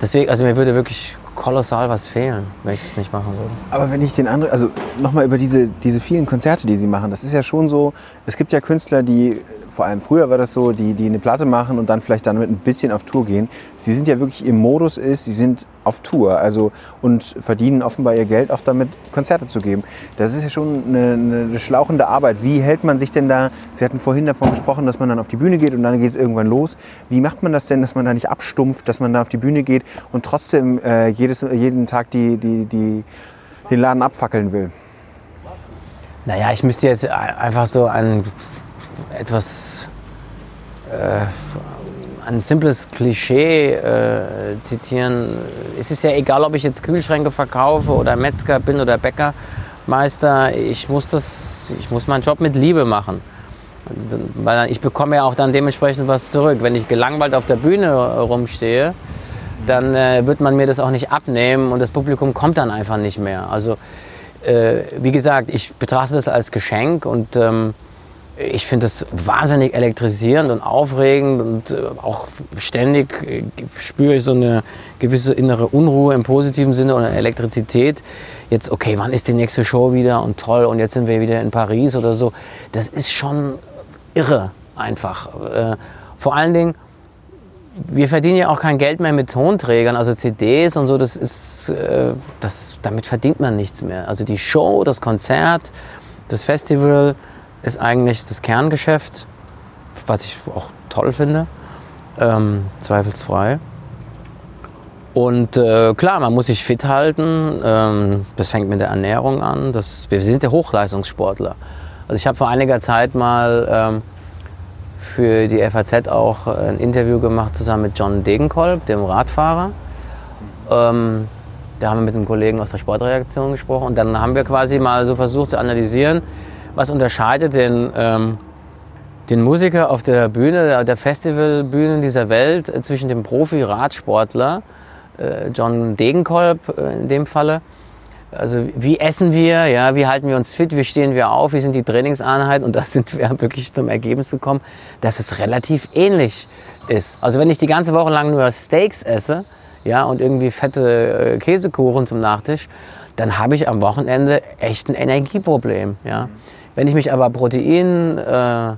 deswegen, also mir würde wirklich kolossal was fehlen, wenn ich das nicht machen würde. Aber wenn ich den anderen, also nochmal über diese, diese vielen Konzerte, die Sie machen, das ist ja schon so, es gibt ja Künstler, die vor allem früher war das so, die, die eine Platte machen und dann vielleicht damit ein bisschen auf Tour gehen. Sie sind ja wirklich im Modus ist, sie sind auf Tour also, und verdienen offenbar ihr Geld auch damit, Konzerte zu geben. Das ist ja schon eine, eine schlauchende Arbeit. Wie hält man sich denn da, Sie hatten vorhin davon gesprochen, dass man dann auf die Bühne geht und dann geht es irgendwann los. Wie macht man das denn, dass man da nicht abstumpft, dass man da auf die Bühne geht und trotzdem äh, jedes, jeden Tag die, die, die, den Laden abfackeln will? Naja, ich müsste jetzt einfach so ein etwas äh, ein simples Klischee äh, zitieren. Es ist ja egal, ob ich jetzt Kühlschränke verkaufe oder Metzger bin oder Bäckermeister. Ich muss, das, ich muss meinen Job mit Liebe machen. Weil ich bekomme ja auch dann dementsprechend was zurück. Wenn ich gelangweilt auf der Bühne rumstehe, dann äh, wird man mir das auch nicht abnehmen und das Publikum kommt dann einfach nicht mehr. Also äh, wie gesagt, ich betrachte das als Geschenk und ähm, ich finde das wahnsinnig elektrisierend und aufregend und äh, auch ständig äh, spüre ich so eine gewisse innere Unruhe im positiven Sinne oder Elektrizität. Jetzt, okay, wann ist die nächste Show wieder und toll und jetzt sind wir wieder in Paris oder so. Das ist schon irre einfach. Äh, vor allen Dingen, wir verdienen ja auch kein Geld mehr mit Tonträgern, also CDs und so, das ist, das, damit verdient man nichts mehr. Also die Show, das Konzert, das Festival, ist eigentlich das Kerngeschäft, was ich auch toll finde, ähm, zweifelsfrei. Und äh, klar, man muss sich fit halten. Ähm, das fängt mit der Ernährung an. Das, wir sind ja Hochleistungssportler. Also ich habe vor einiger Zeit mal ähm, für die FAZ auch ein Interview gemacht zusammen mit John Degenkolb, dem Radfahrer. Ähm, da haben wir mit einem Kollegen aus der Sportreaktion gesprochen und dann haben wir quasi mal so versucht zu analysieren, was unterscheidet den, ähm, den Musiker auf der Bühne, der Festivalbühnen dieser Welt äh, zwischen dem Profi-Radsportler, äh, John Degenkolb äh, in dem Falle. Also wie essen wir, ja, wie halten wir uns fit, wie stehen wir auf, wie sind die Trainingseinheiten und da sind wir wirklich zum Ergebnis gekommen, dass es relativ ähnlich ist. Also wenn ich die ganze Woche lang nur Steaks esse ja, und irgendwie fette Käsekuchen zum Nachtisch, dann habe ich am Wochenende echt ein Energieproblem. Ja. Wenn ich mich aber proteinreich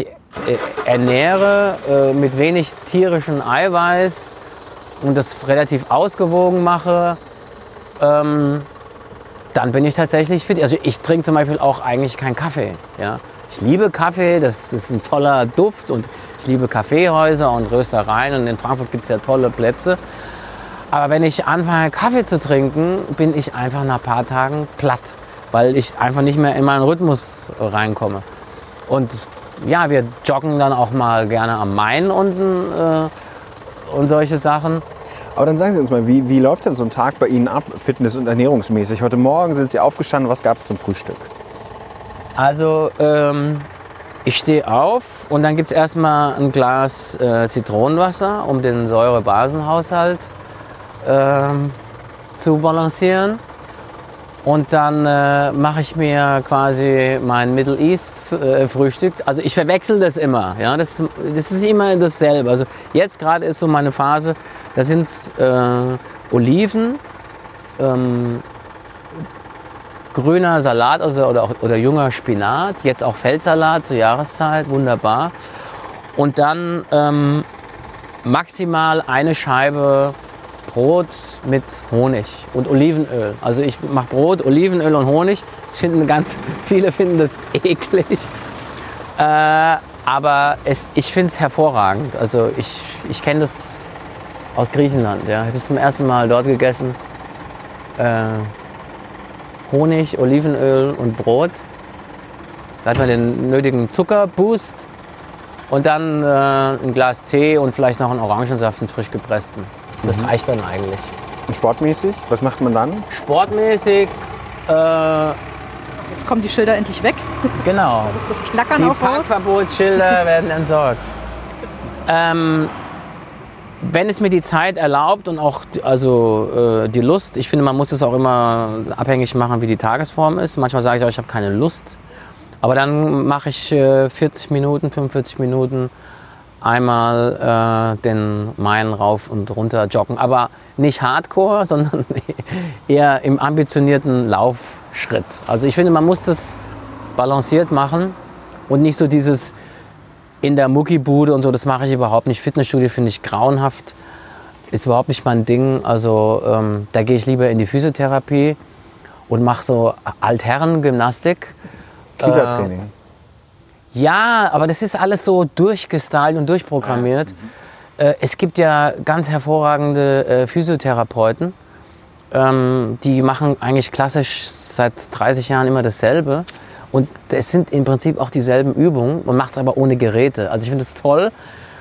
äh, äh, ernähre, äh, mit wenig tierischem Eiweiß und das relativ ausgewogen mache, ähm, dann bin ich tatsächlich fit. Also ich trinke zum Beispiel auch eigentlich keinen Kaffee. Ja. Ich liebe Kaffee, das ist ein toller Duft und ich liebe Kaffeehäuser und Röstereien und in Frankfurt gibt es ja tolle Plätze. Aber wenn ich anfange Kaffee zu trinken, bin ich einfach nach ein paar Tagen platt weil ich einfach nicht mehr in meinen Rhythmus reinkomme. Und ja, wir joggen dann auch mal gerne am Main unten äh, und solche Sachen. Aber dann sagen Sie uns mal, wie, wie läuft denn so ein Tag bei Ihnen ab, fitness- und ernährungsmäßig? Heute Morgen sind Sie aufgestanden, was gab es zum Frühstück? Also, ähm, ich stehe auf und dann gibt es erstmal ein Glas äh, Zitronenwasser, um den Säure-Basen-Haushalt ähm, zu balancieren. Und dann äh, mache ich mir quasi mein Middle East äh, Frühstück. Also ich verwechsel das immer. Ja? Das, das ist immer dasselbe. Also jetzt gerade ist so meine Phase, da sind äh, Oliven, ähm, grüner Salat also, oder, oder junger Spinat, jetzt auch Feldsalat zur Jahreszeit, wunderbar. Und dann ähm, maximal eine Scheibe Brot mit Honig und Olivenöl. Also ich mache Brot, Olivenöl und Honig. Das finden ganz viele finden das eklig. Äh, aber es, ich finde es hervorragend. Also ich, ich kenne das aus Griechenland. Ja. Ich habe es zum ersten Mal dort gegessen. Äh, Honig, Olivenöl und Brot. Da hat man den nötigen Zuckerboost und dann äh, ein Glas Tee und vielleicht noch einen Orangensaft, einen frisch gepressten. Das mhm. reicht dann eigentlich. Und sportmäßig? Was macht man dann? Sportmäßig. Äh, Jetzt kommen die Schilder endlich weg. Genau. Das ist das Klackern die auch raus. Parkverbotsschilder werden entsorgt. Ähm, wenn es mir die Zeit erlaubt und auch also, äh, die Lust, ich finde, man muss es auch immer abhängig machen, wie die Tagesform ist. Manchmal sage ich auch, ich habe keine Lust. Aber dann mache ich äh, 40 Minuten, 45 Minuten einmal äh, den Main rauf und runter joggen. Aber nicht hardcore, sondern eher im ambitionierten Laufschritt. Also ich finde, man muss das balanciert machen. Und nicht so dieses in der Muckibude und so, das mache ich überhaupt nicht. Fitnessstudio finde ich grauenhaft, ist überhaupt nicht mein Ding. Also ähm, da gehe ich lieber in die Physiotherapie und mache so Altherren-Gymnastik. Kiesertraining. Ja, aber das ist alles so durchgestylt und durchprogrammiert. Äh, es gibt ja ganz hervorragende äh, Physiotherapeuten, ähm, die machen eigentlich klassisch seit 30 Jahren immer dasselbe. Und es sind im Prinzip auch dieselben Übungen. Man macht es aber ohne Geräte. Also ich finde es toll,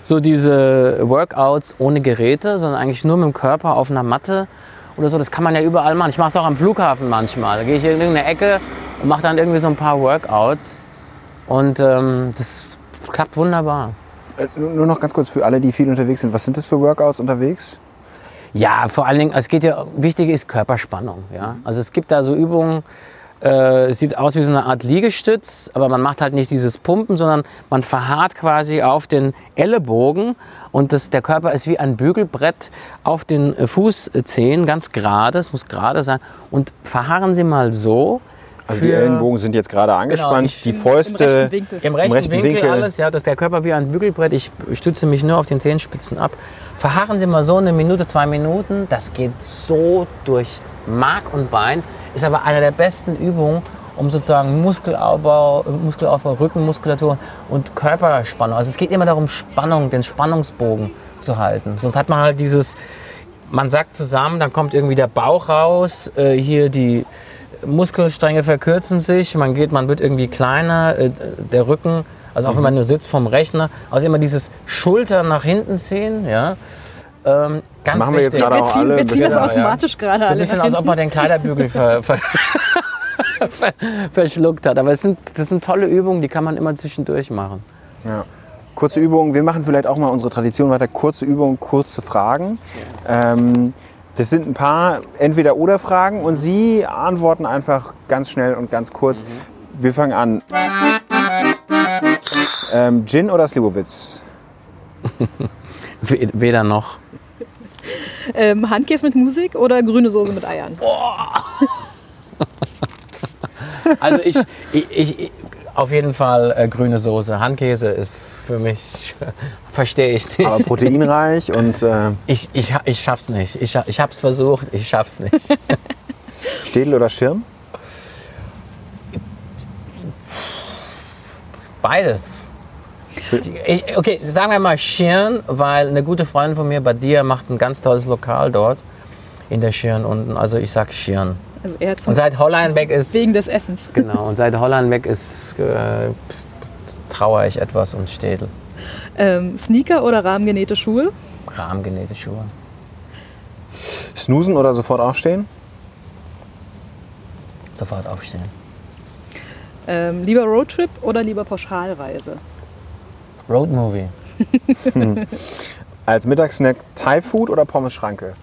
so diese Workouts ohne Geräte, sondern eigentlich nur mit dem Körper auf einer Matte oder so. Das kann man ja überall machen. Ich mache es auch am Flughafen manchmal. Da gehe ich in irgendeine Ecke und mache dann irgendwie so ein paar Workouts. Und ähm, das klappt wunderbar. Äh, nur noch ganz kurz für alle, die viel unterwegs sind. Was sind das für Workouts unterwegs? Ja, vor allen Dingen, es geht ja, wichtig ist Körperspannung. Ja? Also es gibt da so Übungen, äh, es sieht aus wie so eine Art Liegestütz, aber man macht halt nicht dieses Pumpen, sondern man verharrt quasi auf den Ellenbogen und das, der Körper ist wie ein Bügelbrett auf den äh, Fußzehen, ganz gerade, es muss gerade sein. Und verharren Sie mal so. Also die Ellenbogen sind jetzt gerade angespannt, ich- die Im Fäuste. rechten Winkel. Im rechten, rechten Winkel, Winkel. alles, ja, dass der Körper wie ein Bügelbrett. Ich stütze mich nur auf den Zehenspitzen ab. Verharren Sie mal so eine Minute, zwei Minuten. Das geht so durch Mark und Bein. Ist aber eine der besten Übungen, um sozusagen Muskelaufbau, Muskelaufbau, Rückenmuskulatur und Körperspannung. Also es geht immer darum, Spannung, den Spannungsbogen zu halten. Sonst hat man halt dieses, man sagt zusammen, dann kommt irgendwie der Bauch raus, äh, hier die Muskelstränge verkürzen sich, man geht, man wird irgendwie kleiner, äh, der Rücken, also auch wenn man nur sitzt vom Rechner, also immer dieses Schultern nach hinten ziehen, ja. Ähm, ganz machen wir jetzt gerade Wir auch ziehen, alle. wir ziehen das Genau, ja. automatisch gerade So ein alle bisschen, als ob man den Kleiderbügel ver, ver, ver, verschluckt hat. Aber es sind, das sind tolle Übungen, die kann man immer zwischendurch machen. Ja. Kurze Übungen. Wir machen vielleicht auch mal unsere Tradition weiter. Kurze Übungen, kurze Fragen. Ähm, das sind ein paar Entweder-Oder-Fragen und Sie antworten einfach ganz schnell und ganz kurz. Wir fangen an. Ähm, Gin oder Slivovitz? We- Weder noch. Ähm, Handkäse mit Musik oder grüne Soße mit Eiern? Also ich, ich, ich auf jeden Fall äh, grüne Soße. Handkäse ist für mich, verstehe ich nicht. Aber proteinreich und äh, Ich, ich, ich schaff's nicht. Ich, ich hab's versucht, ich schaff's nicht. Städel oder Schirm? Beides. Ich, okay, sagen wir mal Schirn, weil eine gute Freundin von mir, Badia, macht ein ganz tolles Lokal dort in der Schirn unten. Also ich sag Schirn. Also eher zum Und seit Holland weg ist, wegen des Essens. genau, und seit Holland weg ist, äh, trauere ich etwas um Städel. Ähm, Sneaker oder rahmengenähte Schuhe? Rahmengenähte Schuhe. Snoosen oder sofort aufstehen? Sofort aufstehen. Ähm, lieber Roadtrip oder lieber Pauschalreise? Roadmovie. Als Mittagssnack Thai Food oder Pommes Schranke?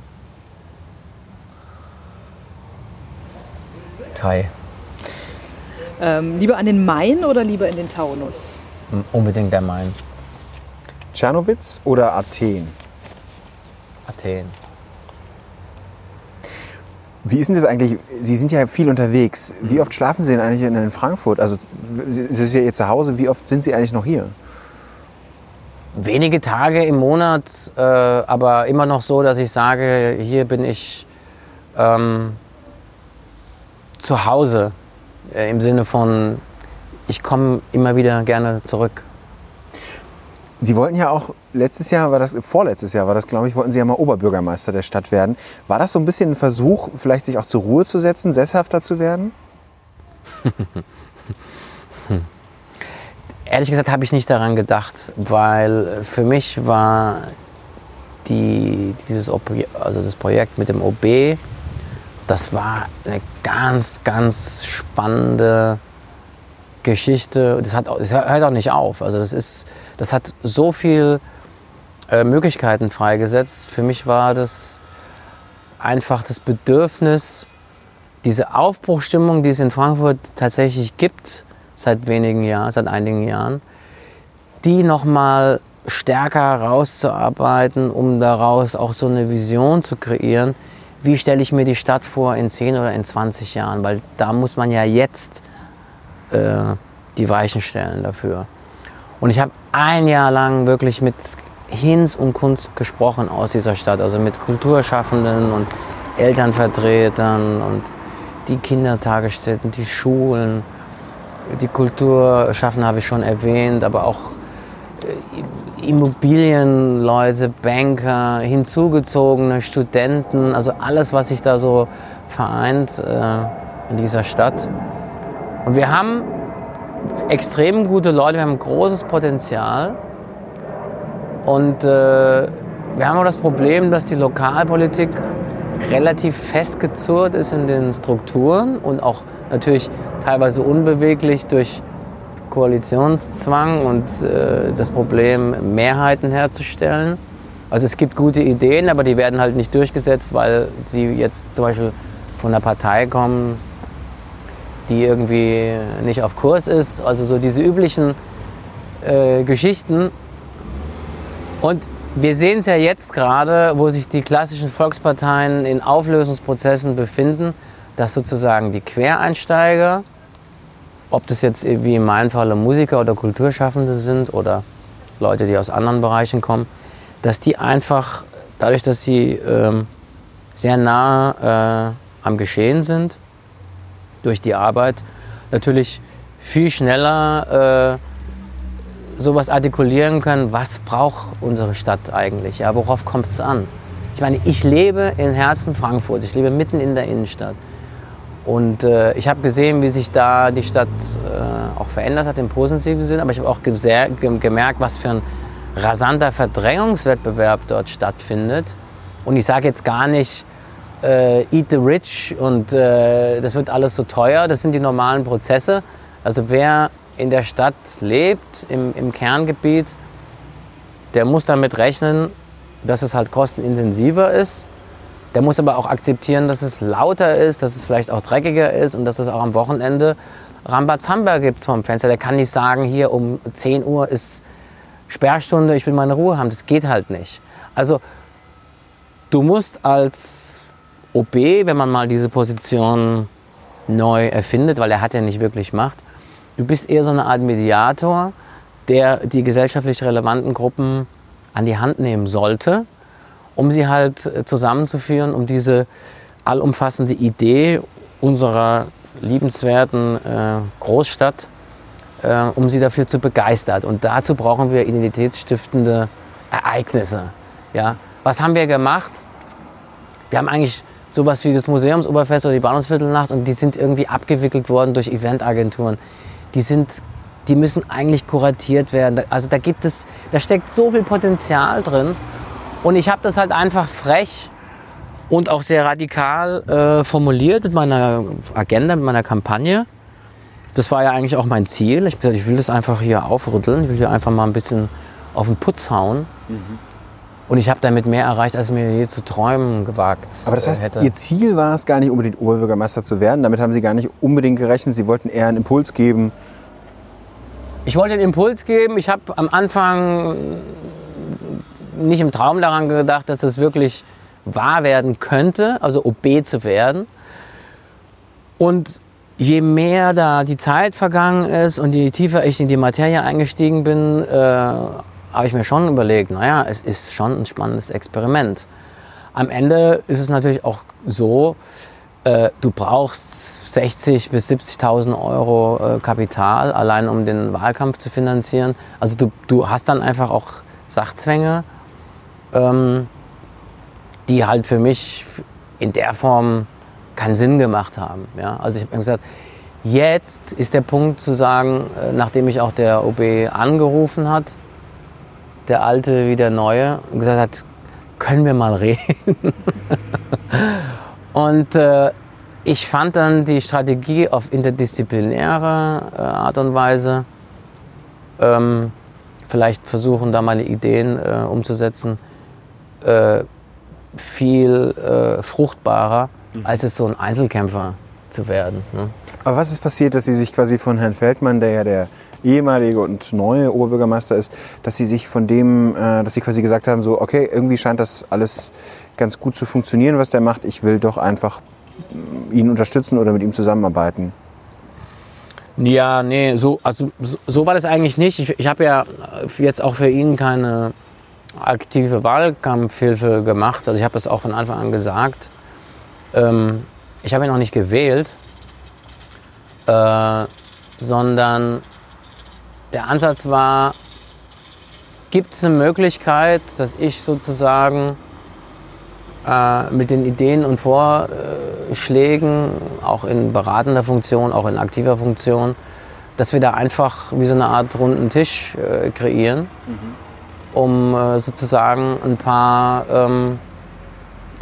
Thai. Ähm, lieber an den Main oder lieber in den Taunus? M- Unbedingt der Main. Tschernowitz oder Athen? Athen. Wie ist denn das eigentlich? Sie sind ja viel unterwegs. Wie oft schlafen Sie denn eigentlich in Frankfurt? Also, es ist ja Ihr Zuhause. Wie oft sind Sie eigentlich noch hier? Wenige Tage im Monat, äh, aber immer noch so, dass ich sage, hier bin ich ähm, zu Hause. Äh, Im Sinne von, ich komme immer wieder gerne zurück. Sie wollten ja auch letztes Jahr, war das vorletztes Jahr war das, glaube ich, wollten Sie ja mal Oberbürgermeister der Stadt werden. War das so ein bisschen ein Versuch, vielleicht sich auch zur Ruhe zu setzen, sesshafter zu werden? Ehrlich gesagt habe ich nicht daran gedacht, weil für mich war die, dieses Obje also das Projekt mit dem OB, das war eine ganz, ganz spannende Geschichte. Das, hat, das hört auch nicht auf. Also das, ist, das hat so viel äh, Möglichkeiten freigesetzt. Für mich war das einfach das Bedürfnis, diese Aufbruchstimmung, die es in Frankfurt tatsächlich gibt, seit wenigen Jahren, seit einigen Jahren, die nochmal stärker rauszuarbeiten, um daraus auch so eine Vision zu kreieren. Wie stelle ich mir die Stadt vor in 10 oder in 20 Jahren? Weil da muss man ja jetzt äh, die Weichen stellen dafür. Und ich habe ein Jahr lang wirklich mit Hinz und Kunst gesprochen aus dieser Stadt, also mit Kulturschaffenden und Elternvertretern und die Kindertagesstätten, die Schulen, die Kulturschaffenden habe ich schon erwähnt, aber auch Immobilienleute, Banker, hinzugezogene Studenten, also alles, was sich da so vereint äh, in dieser Stadt. Und wir haben extrem gute Leute, wir haben großes Potenzial. Und äh, wir haben auch das Problem, dass die Lokalpolitik relativ festgezurrt ist in den Strukturen und auch natürlich teilweise unbeweglich durch Koalitionszwang und äh, das Problem, Mehrheiten herzustellen. Also es gibt gute Ideen, aber die werden halt nicht durchgesetzt, weil sie jetzt zum Beispiel von einer Partei kommen, die irgendwie nicht auf Kurs ist. Also so diese üblichen äh, Geschichten. Und wir sehen es ja jetzt gerade, wo sich die klassischen Volksparteien in Auflösungsprozessen befinden, dass sozusagen die Quereinsteiger, ob das jetzt wie in meinem Fall Musiker oder Kulturschaffende sind oder Leute, die aus anderen Bereichen kommen, dass die einfach dadurch, dass sie ähm, sehr nah äh, am Geschehen sind, durch die Arbeit, natürlich viel schneller äh, sowas artikulieren können, was braucht unsere Stadt eigentlich, ja, worauf kommt es an. Ich meine, ich lebe im Herzen Frankfurts, ich lebe mitten in der Innenstadt. Und äh, ich habe gesehen, wie sich da die Stadt äh, auch verändert hat im positiven Sinn, aber ich habe auch gemerkt, was für ein rasanter Verdrängungswettbewerb dort stattfindet. Und ich sage jetzt gar nicht, äh, eat the rich und äh, das wird alles so teuer, das sind die normalen Prozesse. Also wer in der Stadt lebt, im, im Kerngebiet, der muss damit rechnen, dass es halt kostenintensiver ist der muss aber auch akzeptieren, dass es lauter ist, dass es vielleicht auch dreckiger ist und dass es auch am Wochenende Rambazamba gibt vom Fenster. Der kann nicht sagen, hier um 10 Uhr ist Sperrstunde, ich will meine Ruhe haben. Das geht halt nicht. Also du musst als OB, wenn man mal diese Position neu erfindet, weil er hat ja nicht wirklich Macht, du bist eher so eine Art Mediator, der die gesellschaftlich relevanten Gruppen an die Hand nehmen sollte um sie halt äh, zusammenzuführen, um diese allumfassende Idee unserer liebenswerten äh, Großstadt, äh, um sie dafür zu begeistern. Und dazu brauchen wir identitätsstiftende Ereignisse. Ja? Was haben wir gemacht? Wir haben eigentlich sowas wie das Museumsoberfest oder die Bahnhofsviertelnacht und die sind irgendwie abgewickelt worden durch Eventagenturen. Die sind die müssen eigentlich kuratiert werden. Also da gibt es, da steckt so viel Potenzial drin und ich habe das halt einfach frech und auch sehr radikal äh, formuliert mit meiner Agenda, mit meiner Kampagne. Das war ja eigentlich auch mein Ziel. Ich, gesagt, ich will das einfach hier aufrütteln. Ich will hier einfach mal ein bisschen auf den Putz hauen. Mhm. Und ich habe damit mehr erreicht, als mir je zu träumen gewagt Aber das heißt, hätte. Ihr Ziel war es gar nicht unbedingt Oberbürgermeister zu werden. Damit haben Sie gar nicht unbedingt gerechnet. Sie wollten eher einen Impuls geben. Ich wollte einen Impuls geben. Ich habe am Anfang nicht im Traum daran gedacht, dass es wirklich wahr werden könnte, also OB zu werden. Und je mehr da die Zeit vergangen ist und je tiefer ich in die Materie eingestiegen bin, äh, habe ich mir schon überlegt, naja, es ist schon ein spannendes Experiment. Am Ende ist es natürlich auch so, äh, du brauchst 60.000 bis 70.000 Euro äh, Kapital, allein um den Wahlkampf zu finanzieren. Also du, du hast dann einfach auch Sachzwänge ähm, die halt für mich in der Form keinen Sinn gemacht haben. Ja? Also ich habe gesagt, jetzt ist der Punkt zu sagen, äh, nachdem mich auch der OB angerufen hat, der Alte wie der Neue, und gesagt hat, können wir mal reden. und äh, ich fand dann die Strategie auf interdisziplinäre äh, Art und Weise, ähm, vielleicht versuchen, da meine Ideen äh, umzusetzen, äh, viel äh, fruchtbarer, mhm. als es so ein Einzelkämpfer zu werden. Ne? Aber was ist passiert, dass Sie sich quasi von Herrn Feldmann, der ja der ehemalige und neue Oberbürgermeister ist, dass Sie sich von dem, äh, dass Sie quasi gesagt haben, so, okay, irgendwie scheint das alles ganz gut zu funktionieren, was der macht. Ich will doch einfach ihn unterstützen oder mit ihm zusammenarbeiten. Ja, nee, so, also, so, so war das eigentlich nicht. Ich, ich habe ja jetzt auch für ihn keine aktive Wahlkampfhilfe gemacht. Also ich habe das auch von Anfang an gesagt. Ähm, ich habe ihn auch nicht gewählt, äh, sondern der Ansatz war, gibt es eine Möglichkeit, dass ich sozusagen äh, mit den Ideen und Vorschlägen, auch in beratender Funktion, auch in aktiver Funktion, dass wir da einfach wie so eine Art runden Tisch äh, kreieren, um äh, sozusagen ein paar ähm,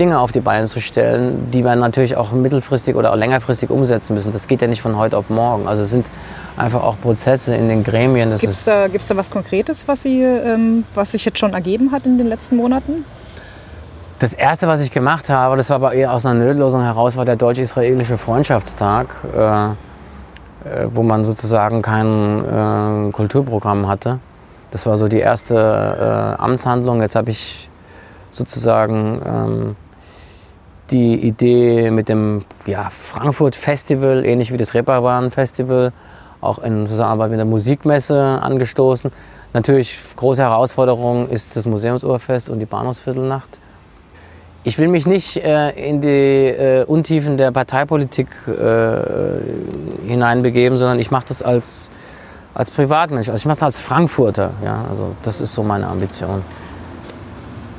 Dinge auf die Beine zu stellen, die wir natürlich auch mittelfristig oder auch längerfristig umsetzen müssen. Das geht ja nicht von heute auf morgen. Also es sind einfach auch Prozesse in den Gremien. Gibt es da, gibt's da was Konkretes, was, Sie, ähm, was sich jetzt schon ergeben hat in den letzten Monaten? Das erste, was ich gemacht habe, das war aber eher aus einer Notlösung heraus, war der deutsch-israelische Freundschaftstag, äh, äh, wo man sozusagen kein äh, Kulturprogramm hatte. Das war so die erste äh, Amtshandlung. Jetzt habe ich sozusagen ähm, die Idee mit dem ja, Frankfurt Festival, ähnlich wie das Reeperbahn Festival, auch in Zusammenarbeit mit der Musikmesse angestoßen. Natürlich große Herausforderung ist das Museumsurfest und die Bahnhofsviertelnacht. Ich will mich nicht äh, in die äh, Untiefen der Parteipolitik äh, hineinbegeben, sondern ich mache das als, als Privatmensch. Also ich mache das als Frankfurter. Ja? Also das ist so meine Ambition.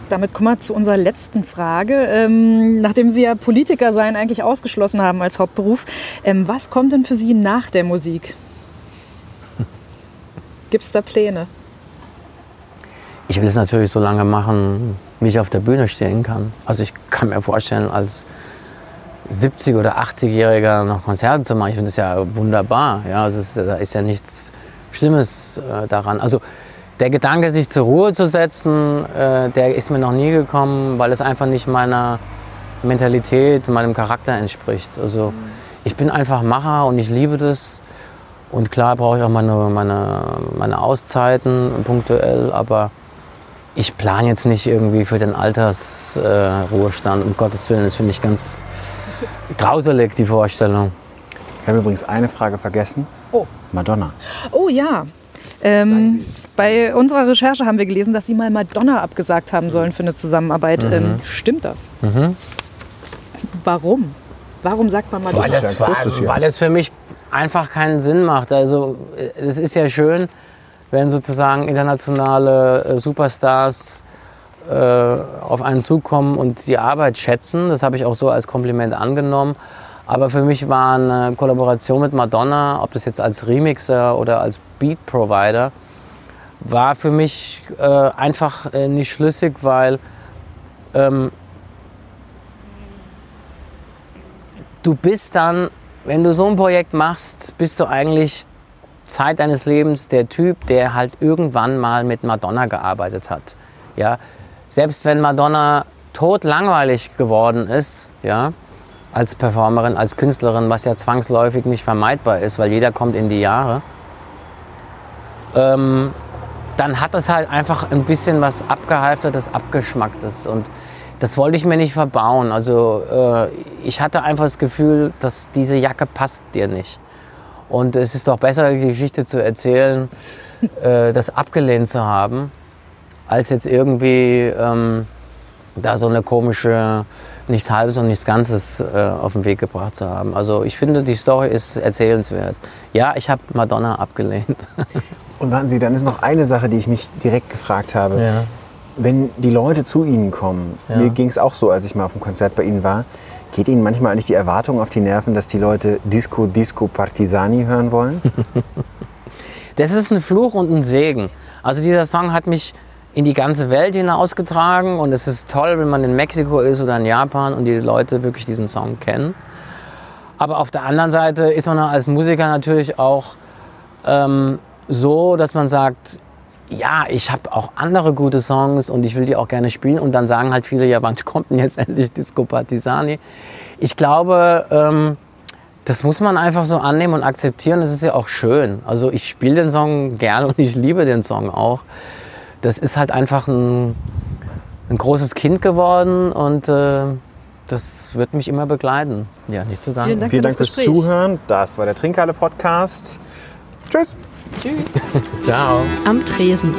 Damit kommen wir zu unserer letzten Frage. Ähm, nachdem Sie ja Politiker sein eigentlich ausgeschlossen haben als Hauptberuf, ähm, was kommt denn für Sie nach der Musik? Gibt es da Pläne? Ich will es natürlich so lange machen, wie ich auf der Bühne stehen kann. Also ich kann mir vorstellen, als 70- oder 80-Jähriger noch Konzerte zu machen, ich finde das ja wunderbar. Ja, also es, da ist ja nichts Schlimmes äh, daran. Also der Gedanke, sich zur Ruhe zu setzen, äh, der ist mir noch nie gekommen, weil es einfach nicht meiner Mentalität, meinem Charakter entspricht. Also ich bin einfach Macher und ich liebe das. Und klar brauche ich auch meine, meine, meine Auszeiten punktuell, aber ich plane jetzt nicht irgendwie für den Altersruhestand, um Gottes Willen. Das finde ich ganz grauselig, die Vorstellung. Wir haben übrigens eine Frage vergessen. Oh. Madonna. Oh ja. Ähm, bei unserer Recherche haben wir gelesen, dass Sie mal Madonna abgesagt haben sollen für eine Zusammenarbeit. Ähm, stimmt das? Warum? Warum sagt man Madonna? Weil das ja Jahr. weil es für mich einfach keinen Sinn macht. Also es ist ja schön, wenn sozusagen internationale äh, Superstars äh, auf einen zukommen und die Arbeit schätzen. Das habe ich auch so als Kompliment angenommen. Aber für mich war eine Kollaboration mit Madonna, ob das jetzt als Remixer oder als Beat Provider, war für mich äh, einfach äh, nicht schlüssig, weil ähm, du bist dann, wenn du so ein Projekt machst, bist du eigentlich Zeit deines Lebens der Typ, der halt irgendwann mal mit Madonna gearbeitet hat. Ja? Selbst wenn Madonna tot langweilig geworden ist, ja, als Performerin, als Künstlerin, was ja zwangsläufig nicht vermeidbar ist, weil jeder kommt in die Jahre, ähm, dann hat das halt einfach ein bisschen was abgehalftertes, abgeschmacktes und das wollte ich mir nicht verbauen. Also äh, ich hatte einfach das Gefühl, dass diese Jacke passt dir nicht. Und es ist doch besser, die Geschichte zu erzählen, äh, das abgelehnt zu haben, als jetzt irgendwie ähm, da so eine komische, nichts Halbes und nichts Ganzes äh, auf den Weg gebracht zu haben. Also ich finde, die Story ist erzählenswert. Ja, ich habe Madonna abgelehnt. Und warten Sie, dann ist noch eine Sache, die ich mich direkt gefragt habe. Ja. Wenn die Leute zu Ihnen kommen, Ja. mir ging es auch so, als ich mal auf dem Konzert bei Ihnen war, geht Ihnen manchmal nicht die Erwartung auf die Nerven, dass die Leute Disco, Disco, Partisani hören wollen? Das ist ein Fluch und ein Segen. Also dieser Song hat mich in die ganze Welt hinausgetragen und es ist toll, wenn man in Mexiko ist oder in Japan und die Leute wirklich diesen Song kennen. Aber auf der anderen Seite ist man als Musiker natürlich auch ähm, so, dass man sagt, ja, ich habe auch andere gute Songs und ich will die auch gerne spielen. Und dann sagen halt viele, ja, wann kommt denn jetzt endlich Disco Partisani? Ich glaube, ähm, das muss man einfach so annehmen und akzeptieren. Das ist ja auch schön. Also ich spiele den Song gerne und ich liebe den Song auch. Das ist halt einfach ein, ein großes Kind geworden und äh, das wird mich immer begleiten. Ja, nicht zu danken. Vielen Dank. Vielen Dank fürs Gespräch. Zuhören. Das war der Trinkhalle Podcast. Tschüss. Ciao. Am Tresen.